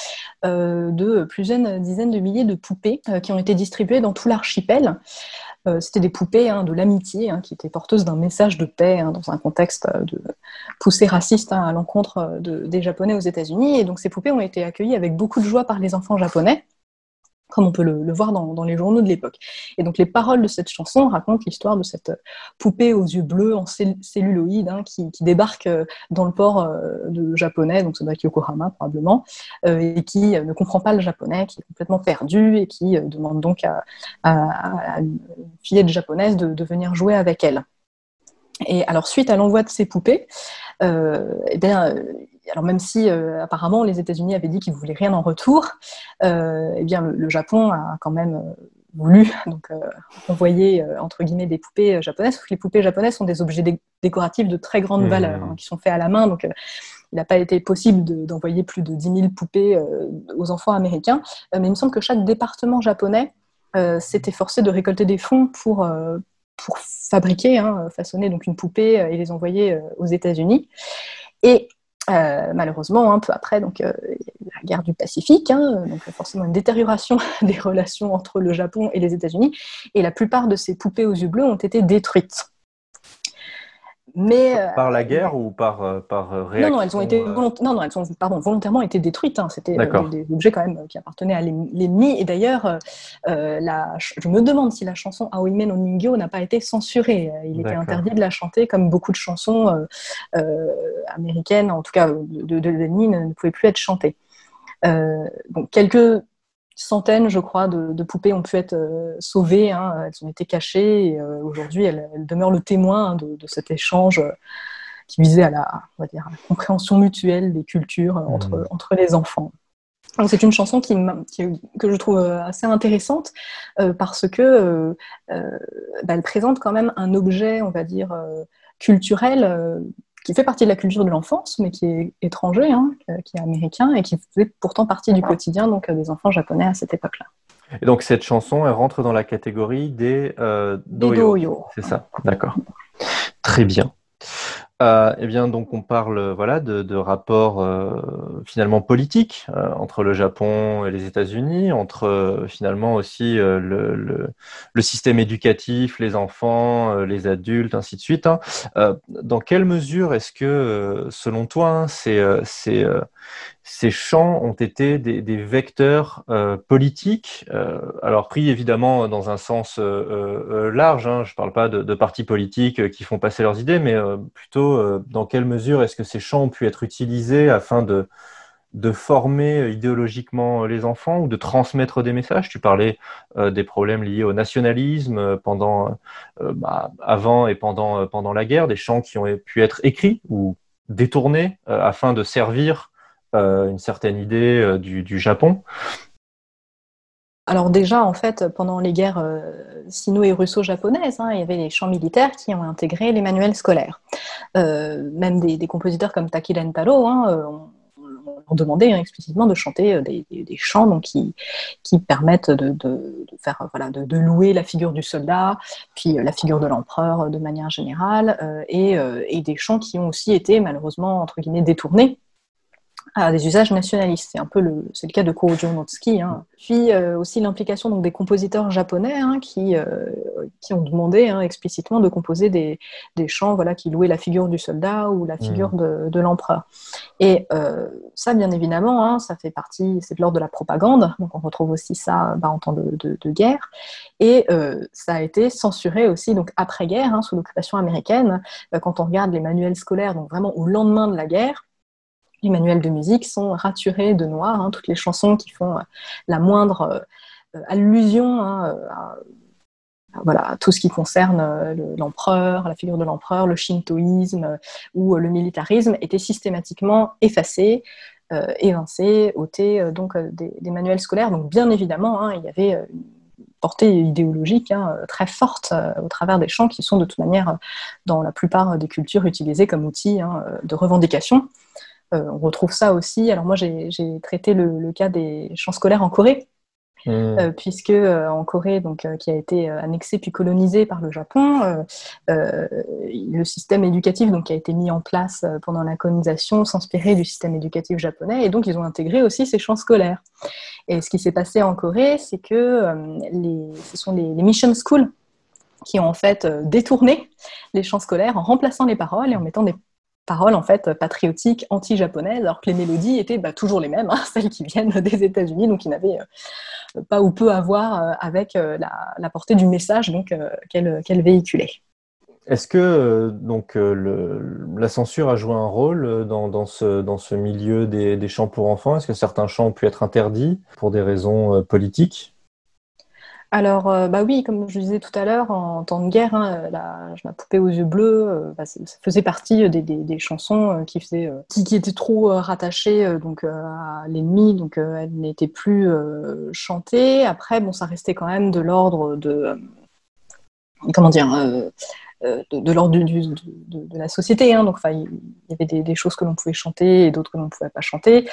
de plusieurs dizaines de milliers de poupées qui ont été distribuées dans tout l'archipel. C'était des poupées hein, de l'amitié hein, qui étaient porteuses d'un message de paix hein, dans un contexte de poussée raciste à l'encontre des Japonais aux États-Unis. Et donc ces poupées ont été accueillies avec beaucoup de joie par les enfants japonais comme on peut le, voir dans, les journaux de l'époque. Et donc les paroles de cette chanson racontent l'histoire de cette poupée aux yeux bleus en celluloïde hein, qui, débarque euh, dans le port euh, de japonais, donc ça doit être Yokohama probablement, euh, et qui ne comprend pas le japonais, qui est complètement perdu et qui demande donc à, une fillette japonaise de, venir jouer avec elle. Et alors suite à l'envoi de ces poupées, eh bien, alors même si euh, apparemment les États-Unis avaient dit qu'ils voulaient rien en retour, euh, eh bien le, Japon a quand même euh, voulu donc envoyer entre guillemets des poupées japonaises. Les poupées japonaises sont des objets décoratifs de très grande mmh. valeur, hein, qui sont faits à la main. Donc il n'a pas été possible d'envoyer plus de 10 000 poupées aux enfants américains, mais il me semble que chaque département japonais s'était forcé de récolter des fonds pour, pour fabriquer, hein, façonner donc une poupée et les envoyer aux États-Unis. Et euh, malheureusement, un peu après, donc, euh, la guerre du Pacifique, hein, donc forcément une détérioration des relations entre le Japon et les États-Unis, et la plupart de ces poupées aux yeux bleus ont été détruites. Mais, euh, par la guerre ou par, euh, par réaction Non, non, elles ont été non, non, elles ont pardon, volontairement été détruites. Hein. C'était des, objets quand même qui appartenaient à l'ennemi. Et d'ailleurs, je me demande si la chanson Aoime no Ningyo n'a pas été censurée. Il était interdit de la chanter, comme beaucoup de chansons américaines, en tout cas de, de, l'ennemi, ne, ne, pouvaient plus être chantées. donc quelques centaines, je crois, de, poupées ont pu être euh, sauvées. Hein. Elles ont été cachées et euh, aujourd'hui, elles, demeurent le témoin de, cet échange euh, qui visait à la, compréhension mutuelle des cultures entre, mmh. entre les enfants. C'est une chanson qui, que je trouve assez intéressante parce que bah, elle présente quand même un objet, on va dire, culturel qui fait partie de la culture de l'enfance, mais qui est étranger, hein, qui est américain et qui fait pourtant partie du quotidien donc, des enfants japonais à cette époque-là. Et donc cette chanson, elle rentre dans la catégorie des euh, doyo. C'est ça, d'accord. Très bien. Euh, eh bien, donc on parle voilà de, de rapports euh, finalement politiques euh, entre le Japon et les États-Unis, entre euh, finalement aussi le, le, le, système éducatif, les enfants, les adultes, ainsi de suite. Hein. dans quelle mesure est-ce que, selon toi, hein, c'est ces champs ont été des, vecteurs euh, politiques, euh, alors pris évidemment dans un sens euh, large, hein, je ne parle pas de, partis politiques qui font passer leurs idées, mais plutôt dans quelle mesure est-ce que ces champs ont pu être utilisés afin de, former idéologiquement les enfants ou de transmettre des messages? Tu parlais des problèmes liés au nationalisme pendant, bah, avant et pendant, pendant la guerre, des chants qui ont pu être écrits ou détournés afin de servir une certaine idée euh, du, Japon alors déjà, en fait, pendant les guerres euh, sino- et russo-japonaises, hein, il y avait les champs militaires qui ont intégré les manuels scolaires. même des, compositeurs comme Taki Taro hein, ont, demandé hein, explicitement de chanter des, chants donc, qui, permettent de, faire, voilà, de, louer la figure du soldat, puis la figure de l'empereur de manière générale, et, et, des chants qui ont aussi été malheureusement, entre guillemets, détournés à des usages nationalistes. C'est un peu le, c'est le cas de Koujo Notsuki. Hein. Puis euh, aussi l'implication donc des compositeurs japonais hein, qui, euh, qui ont demandé hein, explicitement de composer des, des chants voilà, qui louaient la figure du soldat ou la figure mmh. de, de l'empereur. Et euh, ça, bien évidemment, ça fait partie, c'est de l'ordre de la propagande. Donc on retrouve aussi ça bah, en temps de, de, de guerre. Et ça a été censuré aussi donc après-guerre, sous l'occupation américaine. quand on regarde les manuels scolaires, donc vraiment au lendemain de la guerre les manuels de musique sont raturés de noir. Hein, toutes les chansons qui font euh, la moindre euh, allusion hein, euh, à, tout ce qui concerne l'empereur, la figure de l'empereur, le shintoïsme ou le militarisme étaient systématiquement effacés, évincés, ôtés donc, des, manuels scolaires. Donc bien évidemment, hein, il y avait une portée idéologique très forte au travers des chants qui sont de toute manière dans la plupart des cultures utilisés comme outils de revendication. Euh, on retrouve ça aussi. Alors moi, j'ai traité le, cas des champs scolaires en Corée, mmh. euh, puisque euh, en Corée, donc, qui a été annexé puis colonisé par le Japon, le système éducatif donc, qui a été mis en place pendant la colonisation s'inspirait du système éducatif japonais, et donc ils ont intégré aussi ces champs scolaires. Et ce qui s'est passé en Corée, c'est que ce sont les, les mission schools qui ont en fait détourné les champs scolaires en remplaçant les paroles et en mettant des paroles en fait patriotiques anti-japonaises, alors que les mélodies étaient bah, toujours les mêmes, hein, celles qui viennent des États-Unis, donc qui n'avaient euh, pas ou peu à voir euh, avec euh, la, portée du message donc qu'elle véhiculait. Est-ce que donc la censure a joué un rôle dans, ce, dans ce milieu des chants pour enfants? Est-ce que certains chants ont pu être interdits pour des raisons politiques? Alors, euh, bah oui, comme je disais tout à l'heure, en temps de guerre, hein, la, ma poupée aux yeux bleus, euh, bah, ça faisait partie des, chansons euh, qui, étaient trop rattachées donc, à l'ennemi, donc elles n'étaient plus chantées. Après, bon, ça restait quand même de l'ordre de. comment dire de, l'ordre de, la société. Hein. Donc, il y avait des choses que l'on pouvait chanter et d'autres que l'on ne pouvait pas chanter.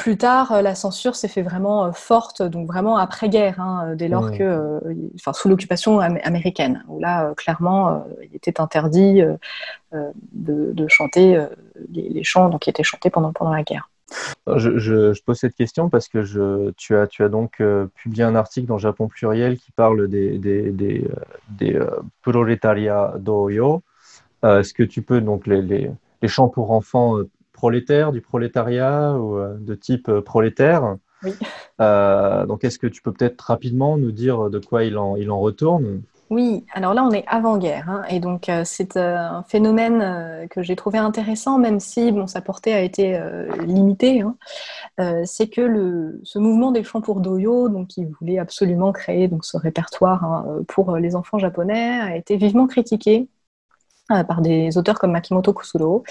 Plus tard, euh, la censure s'est fait vraiment euh, forte, donc vraiment après-guerre, hein, euh, dès lors que, enfin, sous l'occupation américaine, où là, clairement, il était interdit de, chanter les, chants qui étaient chantés pendant, pendant la guerre. Je, pose cette question parce que je, tu, as, tu as donc publié un article dans Japon Pluriel qui parle des, des, des, des proletariat doyo. Est-ce que tu peux, donc les, les, les chants pour enfants prolétaire, du prolétariat ou euh, de type euh, prolétaire. Oui. Euh, donc, est-ce que tu peux peut-être rapidement nous dire de quoi il en, il en retourne? Oui, alors là on est avant-guerre, hein, et donc c'est un phénomène que j'ai trouvé intéressant, même si bon, sa portée a été limitée. Hein. c'est que le, ce mouvement des chants pour Doyo, donc qui voulait absolument créer donc ce répertoire hein, pour les enfants japonais, a été vivement critiqué par des auteurs comme Makimoto Kusuro,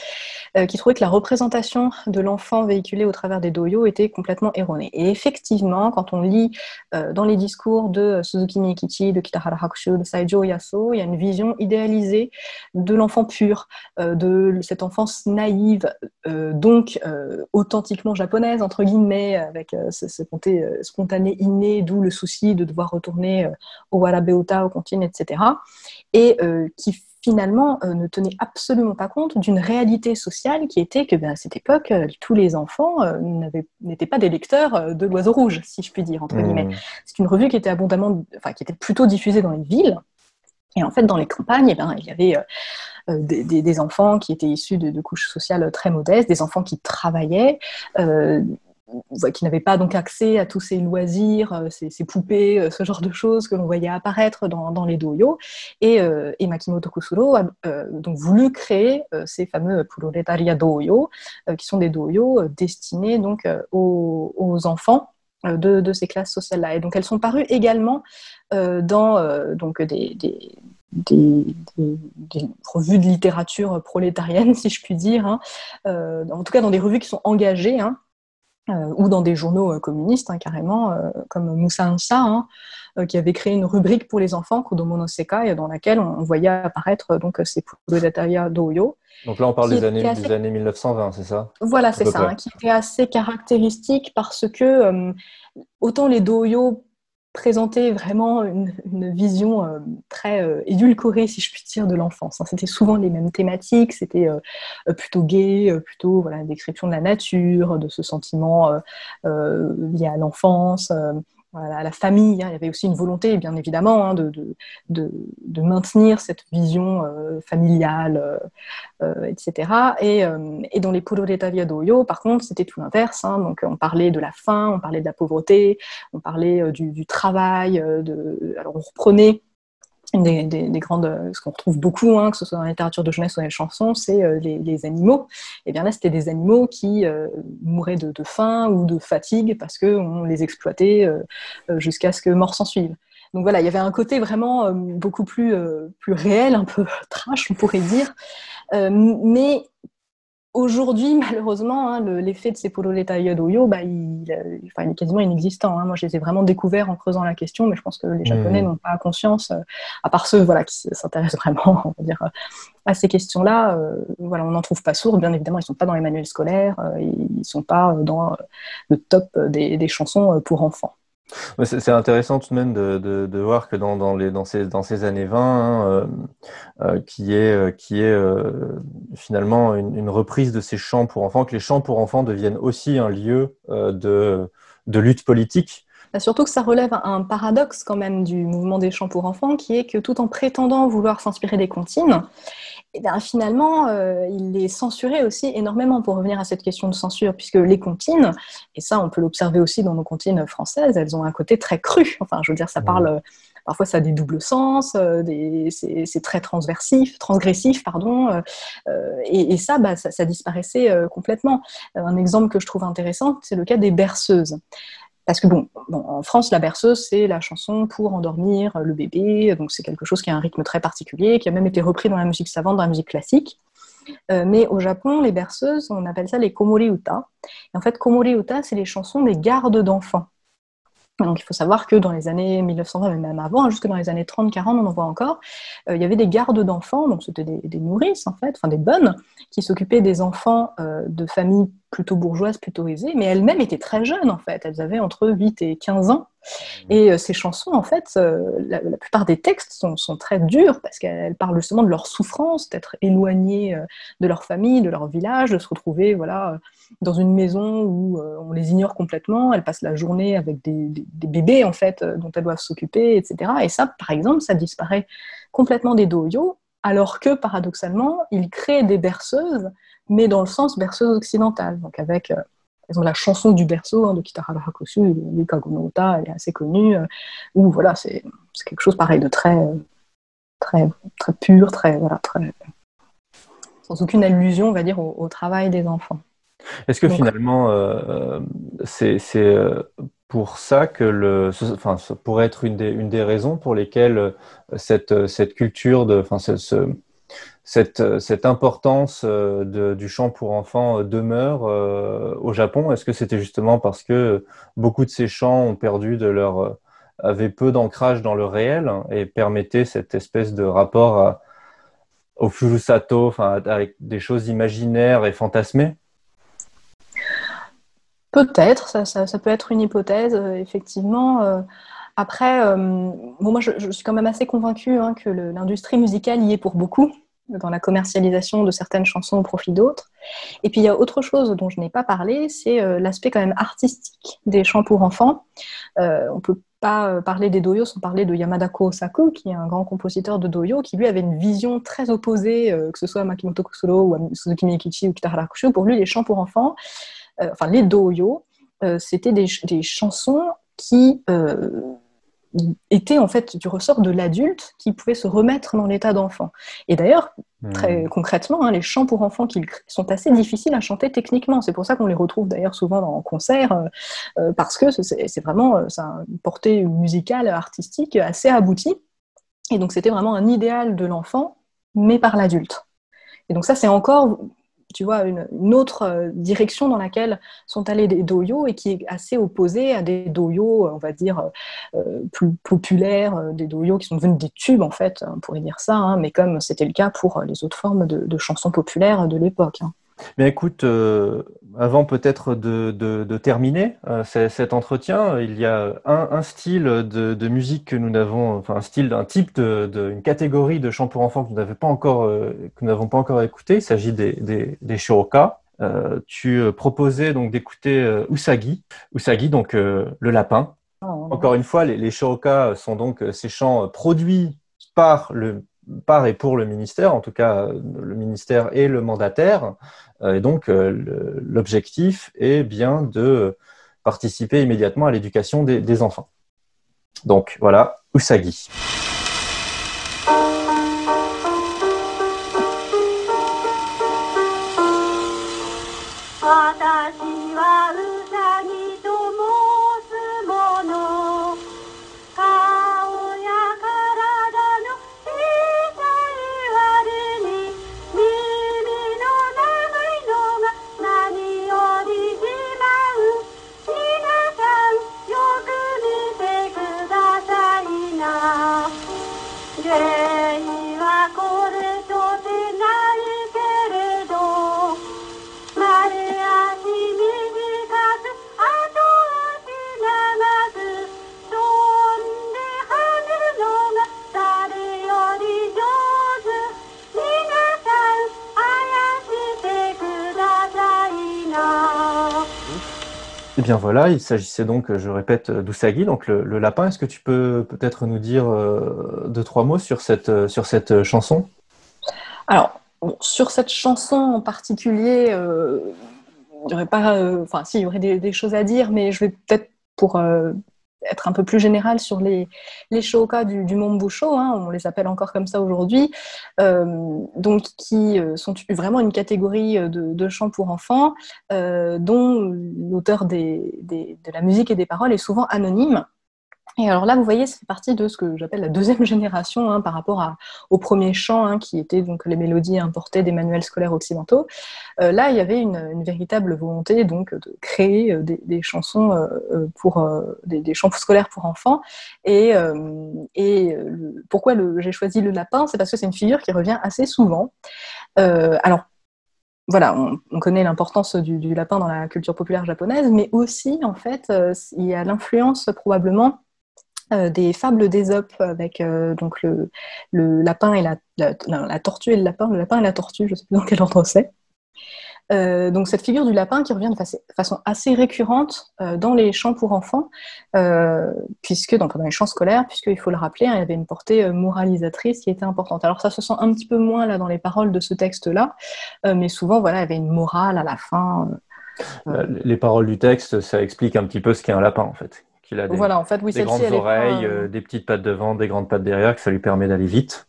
euh, qui trouvaient que la représentation de l'enfant véhiculé au travers des doyo était complètement erronée. Et effectivement, quand on lit euh, dans les discours de Suzuki Nikichi, de Kitahara Hakushu, de Saijo Yaso, il y a une vision idéalisée de l'enfant pur, de cette enfance naïve, donc authentiquement japonaise, entre guillemets, avec ce, côté spontané inné, d'où le souci de devoir retourner au Warabeota, au continent, etc. Et qui finalement euh, ne tenait absolument pas compte d'une réalité sociale qui était que ben, à cette époque, euh, tous les enfants euh, n'étaient pas des lecteurs de l'oiseau rouge, si je puis dire, entre guillemets. Mmh. C'est une revue qui était abondamment, enfin, qui était plutôt diffusée dans les villes. Et en fait, dans les campagnes, eh ben, il y avait des, enfants qui étaient issus de, couches sociales très modestes, des enfants qui travaillaient, qui n'avaient pas donc accès à tous ces loisirs, euh, ces, poupées, euh, ce genre de choses que l'on voyait apparaître dans, les doyos. Et, euh, et Makimoto Kusuro a donc voulu créer ces fameux Puroretaria Doyo, qui sont des doyos destinés donc aux, enfants de, ces classes sociales-là. Et donc elles sont parues également dans donc des, des revues de littérature prolétarienne, si je puis dire, hein. en tout cas dans des revues qui sont engagées, hein, euh, ou dans des journaux euh, communistes, hein, carrément, euh, comme Moussa Ansa, hein, qui avait créé une rubrique pour les enfants, Kodomo no Sekai, dans laquelle on, voyait apparaître donc, ces Purodataya Doyo. Donc là, on parle des années, des années 1920, c'est ça? Voilà, c'est ça, hein, qui était assez caractéristique parce que autant les Doyo présenter vraiment une, vision euh, très euh, édulcorée, si je puis dire, de l'enfance. Hein. C'était souvent les mêmes thématiques, c'était euh, plutôt gai, plutôt voilà, description de la nature, de ce sentiment lié à l'enfance à la famille. Hein. Il y avait aussi une volonté, bien évidemment, hein, de, de, de, maintenir cette vision euh, familiale, euh, euh, etc. Et, et, dans les Puroretavia Doyo, par contre, c'était tout l'inverse. Hein. Donc, on parlait de la faim, on parlait de la pauvreté, on parlait du, du travail. Alors, on reprenait des, des, grandes, euh, ce qu'on retrouve beaucoup, hein, que ce soit dans la littérature de jeunesse ou dans les chansons, c'est euh, les, animaux. Et bien là, c'était des animaux qui euh, mouraient de, faim ou de fatigue parce qu'on les exploitait jusqu'à ce que mort s'en suive. Donc voilà, il y avait un côté vraiment beaucoup plus, plus réel, un peu trash, on pourrait dire, mais Aujourd'hui, malheureusement, hein, l'effet de ces pololeta yodoyo, bah, il, enfin, il, est quasiment inexistant. Hein. Moi, je les ai vraiment découverts en creusant la question, mais je pense que les Japonais n'ont pas conscience, euh, à part ceux voilà, qui s'intéressent vraiment on va dire, à ces questions-là. Euh, voilà, on n'en trouve pas sourd. Bien évidemment, ils ne sont pas dans les manuels scolaires, euh, ils ne sont pas dans le top des chansons pour enfants. C'est intéressant tout de même de, voir que dans, ces, années 20, hein, euh, euh, qui est, euh, est finalement une, reprise de ces chants pour enfants, que les chants pour enfants deviennent aussi un lieu de, de lutte politique. Surtout que ça relève un paradoxe quand même du mouvement des chants pour enfants, qui est que tout en prétendant vouloir s'inspirer des comptines, et bien, finalement, euh, il est censuré aussi énormément pour revenir à cette question de censure, puisque les comptines, et ça on peut l'observer aussi dans nos comptines françaises, elles ont un côté très cru. Enfin, je veux dire, ça parle, parfois ça a des doubles sens, euh, c'est très transversif, transgressif, pardon, euh, et, ça, bah, ça, ça, disparaissait complètement. Un exemple que je trouve intéressant, c'est le cas des berceuses. Parce que bon, en France, la berceuse, c'est la chanson pour endormir le bébé, donc c'est quelque chose qui a un rythme très particulier, qui a même été repris dans la musique savante, dans la musique classique. Euh, mais au Japon, les berceuses, on appelle ça les komori uta. Et en fait, komori uta, c'est les chansons des gardes d'enfants. Donc il faut savoir que dans les années 1920, mais même avant, hein, jusque dans les années 30-40, on en voit encore, euh, il y avait des gardes d'enfants, donc c'était des, nourrices en fait, enfin des bonnes, qui s'occupaient des enfants euh, de familles plutôt bourgeoises, plutôt aisées, mais elles-mêmes étaient très jeunes en fait, elles avaient entre 8 et 15 ans. Et euh, ces chansons, en fait, la, plupart des textes sont, sont très durs parce qu'elles parlent justement de leur souffrance, d'être éloignées de leur famille, de leur village, de se retrouver voilà, dans une maison où on les ignore complètement, elles passent la journée avec des des bébés en fait euh, dont elles doivent s'occuper, etc. Et ça, par exemple, ça disparaît complètement des doyos, alors que paradoxalement, ils créent des berceuses, mais dans le sens berceuse occidentale, donc avec euh, la chanson du berceau hein, de Kitara Hakosu, Yuka Gonota, elle est assez connue, euh, où voilà, c'est quelque chose pareil de très, très, très pur, très, voilà, très, sans aucune allusion, on va dire, au, travail des enfants. Est-ce que finalement, c'est pour ça que le, enfin, ça pourrait être une des, une des raisons pour lesquelles euh, cette, euh, cette culture de, enfin, ce, cette, euh, cette, importance de, du chant pour enfants demeure au Japon? Est-ce que c'était justement parce que beaucoup de ces chants ont perdu de leur, avaient peu d'ancrage dans le réel et permettaient cette espèce de rapport au furusato, enfin, avec des choses imaginaires et fantasmées? Peut-être, ça, peut être une hypothèse, euh, effectivement. Euh. après, euh, moi, je, suis quand même assez convaincue hein, que l'industrie musicale y est pour beaucoup dans la commercialisation de certaines chansons au profit d'autres. Et puis il y a autre chose dont je n'ai pas parlé, c'est l'aspect quand même artistique des chants pour enfants. on ne peut pas parler des doyo sans parler de Yamada Kosaku, qui est un grand compositeur de doyo, qui lui avait une vision très opposée, que ce soit Makimoto Kusuro ou Suzuki Miyakichi ou Kitahara. Pour lui, les chants pour enfants, euh, enfin les doyo, euh, c'était des, chansons qui euh, étaient en fait du ressort de l'adulte qui pouvait se remettre dans l'état d'enfant. Et d'ailleurs, très hmm. concrètement, hein, les chants pour enfants qui sont assez difficiles à chanter techniquement. C'est pour ça qu'on les retrouve d'ailleurs souvent en concert, parce que c'est vraiment ça une portée musicale, artistique assez aboutie. Et donc c'était vraiment un idéal de l'enfant, mais par l'adulte. Et donc ça, c'est encore tu vois, une, autre euh, direction dans laquelle sont allés des doyos et qui est assez opposée à des doyos, euh, on va dire, euh, plus populaires, des doyos qui sont devenus des tubes, en fait, on pourrait dire ça, hein, mais comme c'était le cas pour les autres formes de, chansons populaires de l'époque. Hein. Mais écoute, euh, avant peut-être de, terminer euh, cet entretien, il y a un, style de, musique que nous n'avons, enfin un style, un type de, une catégorie de chants pour enfants que nous n'avons pas encore, euh, que nous n'avons pas encore écouté. Il s'agit des, des, des tu proposais donc d'écouter Usagi, Usagi donc le lapin. Oh. Encore une fois, les, les sont donc ces chants produits par le par et pour le ministère, en tout cas le ministère et le mandataire. Euh, et donc euh, l'objectif est bien de participer immédiatement à l'éducation des, des enfants. Donc voilà, Usagi. Voilà, il s'agissait donc, je répète, d'Usagi, donc le, lapin. Est-ce que tu peux peut-être nous dire euh, deux, trois mots sur cette, euh, sur cette chanson? Alors, sur cette chanson en particulier, euh, il y aurait pas, enfin, si, il y aurait des, choses à dire, mais je vais peut-être pour être un peu plus général sur les, les shoka du, du Mombusho, hein, on les appelle encore comme ça aujourd'hui, euh, donc qui euh, sont vraiment une catégorie euh, de, chants pour enfants, dont l'auteur de la musique et des paroles est souvent anonyme. Et alors là, vous voyez, c'est partie de ce que j'appelle la deuxième génération hein, par rapport à, au premier chant, hein, qui étaient donc les mélodies importées des manuels scolaires occidentaux. Euh, là, il y avait une, véritable volonté donc de créer euh, des, chansons euh, pour des, des, chants scolaires pour enfants. Et pourquoi j'ai choisi le lapin C'est parce que c'est une figure qui revient assez souvent. alors voilà, on, connaît l'importance du, lapin dans la culture populaire japonaise, mais aussi, en fait, il y a l'influence probablement euh, des fables d'Ésope avec euh, donc le, le, lapin et la, la, tortue et le lapin, le lapin et la tortue, je ne sais plus dans quel ordre c'est. Euh, donc cette figure du lapin qui revient de façon assez récurrente dans les chants pour enfants, puisque dans les chants scolaires, puisqu'il faut le rappeler, hein, il y avait une portée moralisatrice qui était importante. Alors ça se sent un petit peu moins là dans les paroles de ce texte-là, mais souvent voilà, il y avait une morale à la fin. Les paroles du texte, ça explique un petit peu ce qu'est un lapin en fait a des, voilà, en fait, oui, grandes oreilles, euh, des petites pattes devant, des grandes pattes derrière, que ça lui permet d'aller vite.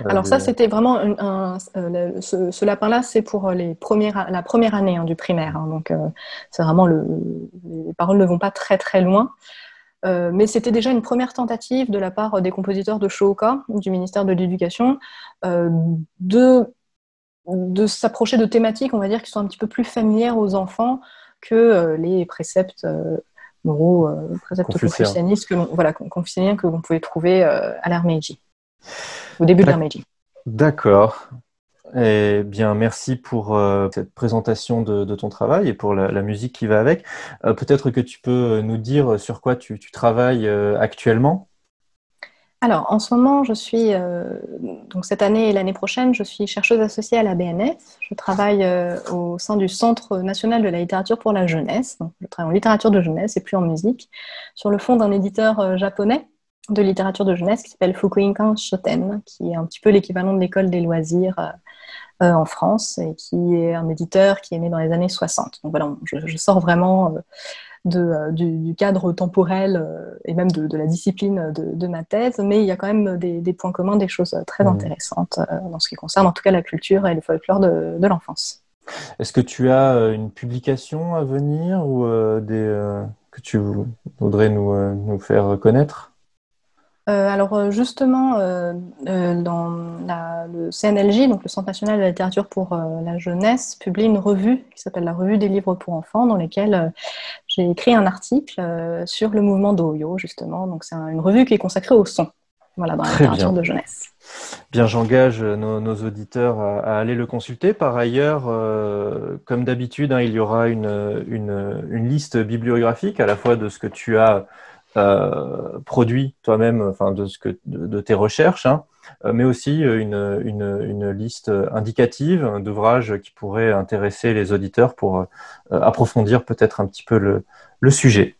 Euh, Alors ça, c'était vraiment un, euh, ce, lapin-là, c'est pour les premières, la première année hein, du primaire. Hein. donc c'est vraiment le, les paroles ne vont pas très très loin. mais c'était déjà une première tentative de la part des compositeurs de Shohoka, du ministère de l'Éducation, de, de s'approcher de thématiques, on va dire, qui sont un petit peu plus familières aux enfants que les préceptes euh, préceptes confucianistes que l'on voilà, que l'on pouvait trouver euh, à l'ère Meiji, au début de l'ère Meiji. D'accord. Eh bien, merci pour euh, cette présentation de, ton travail et pour la, musique qui va avec. Peut-être que tu peux nous dire sur quoi tu travailles actuellement? Alors, en ce moment, je suis, euh, donc cette année et l'année prochaine, je suis chercheuse associée à la BNF. Je travaille euh, au sein du Centre national de la littérature pour la jeunesse. je travaille en littérature de jeunesse et plus en musique, sur le fond d'un éditeur euh, japonais de littérature de jeunesse qui s'appelle Fukuinkan Shoten, qui est un petit peu l'équivalent de l'école des loisirs en France et qui est un éditeur qui est né dans les années 60. Donc voilà, je sors vraiment euh, du, cadre temporel euh, et même de, la discipline de, ma thèse, mais il y a quand même des, points communs, des choses très mmh. intéressantes euh, dans ce qui concerne en tout cas la culture et le folklore de, l'enfance. Est-ce que tu as une publication à venir ou des, que tu voudrais nous, nous faire connaître? Euh, alors euh, justement, euh, dans le CNLJ, donc le Centre national de la littérature pour la jeunesse, publie une revue qui s'appelle la Revue des livres pour enfants, dans laquelle j'ai écrit un article sur le mouvement d'Oyo, justement. Donc c'est une revue qui est consacrée au son, voilà, dans la littérature de jeunesse. Bien, j'engage nos, auditeurs à, aller le consulter. Par ailleurs, comme d'habitude, hein, il y aura une, une, liste bibliographique à la fois de ce que tu as euh, produit toi-même, enfin de, ce que, de, tes recherches, hein, euh, mais aussi euh, une, une, une liste indicative d'ouvrages qui pourraient intéresser les auditeurs pour approfondir peut-être un petit peu le, le sujet.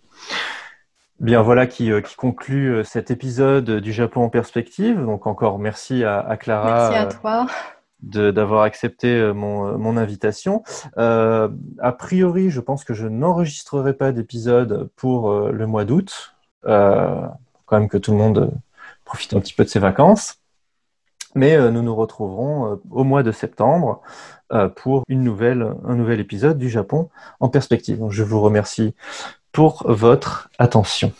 Bien, voilà qui, qui, conclut cet épisode du Japon en perspective. Donc encore merci à, à Clara. Merci à toi d'avoir accepté mon, mon invitation. Euh, a priori, je pense que je n'enregistrerai pas d'épisode pour le mois d'août. Euh, quand même que tout le monde profite un petit peu de ses vacances. Mais euh, nous nous retrouverons euh, au mois de septembre pour une nouvelle, un nouvel épisode du Japon en perspective. je vous remercie pour votre attention.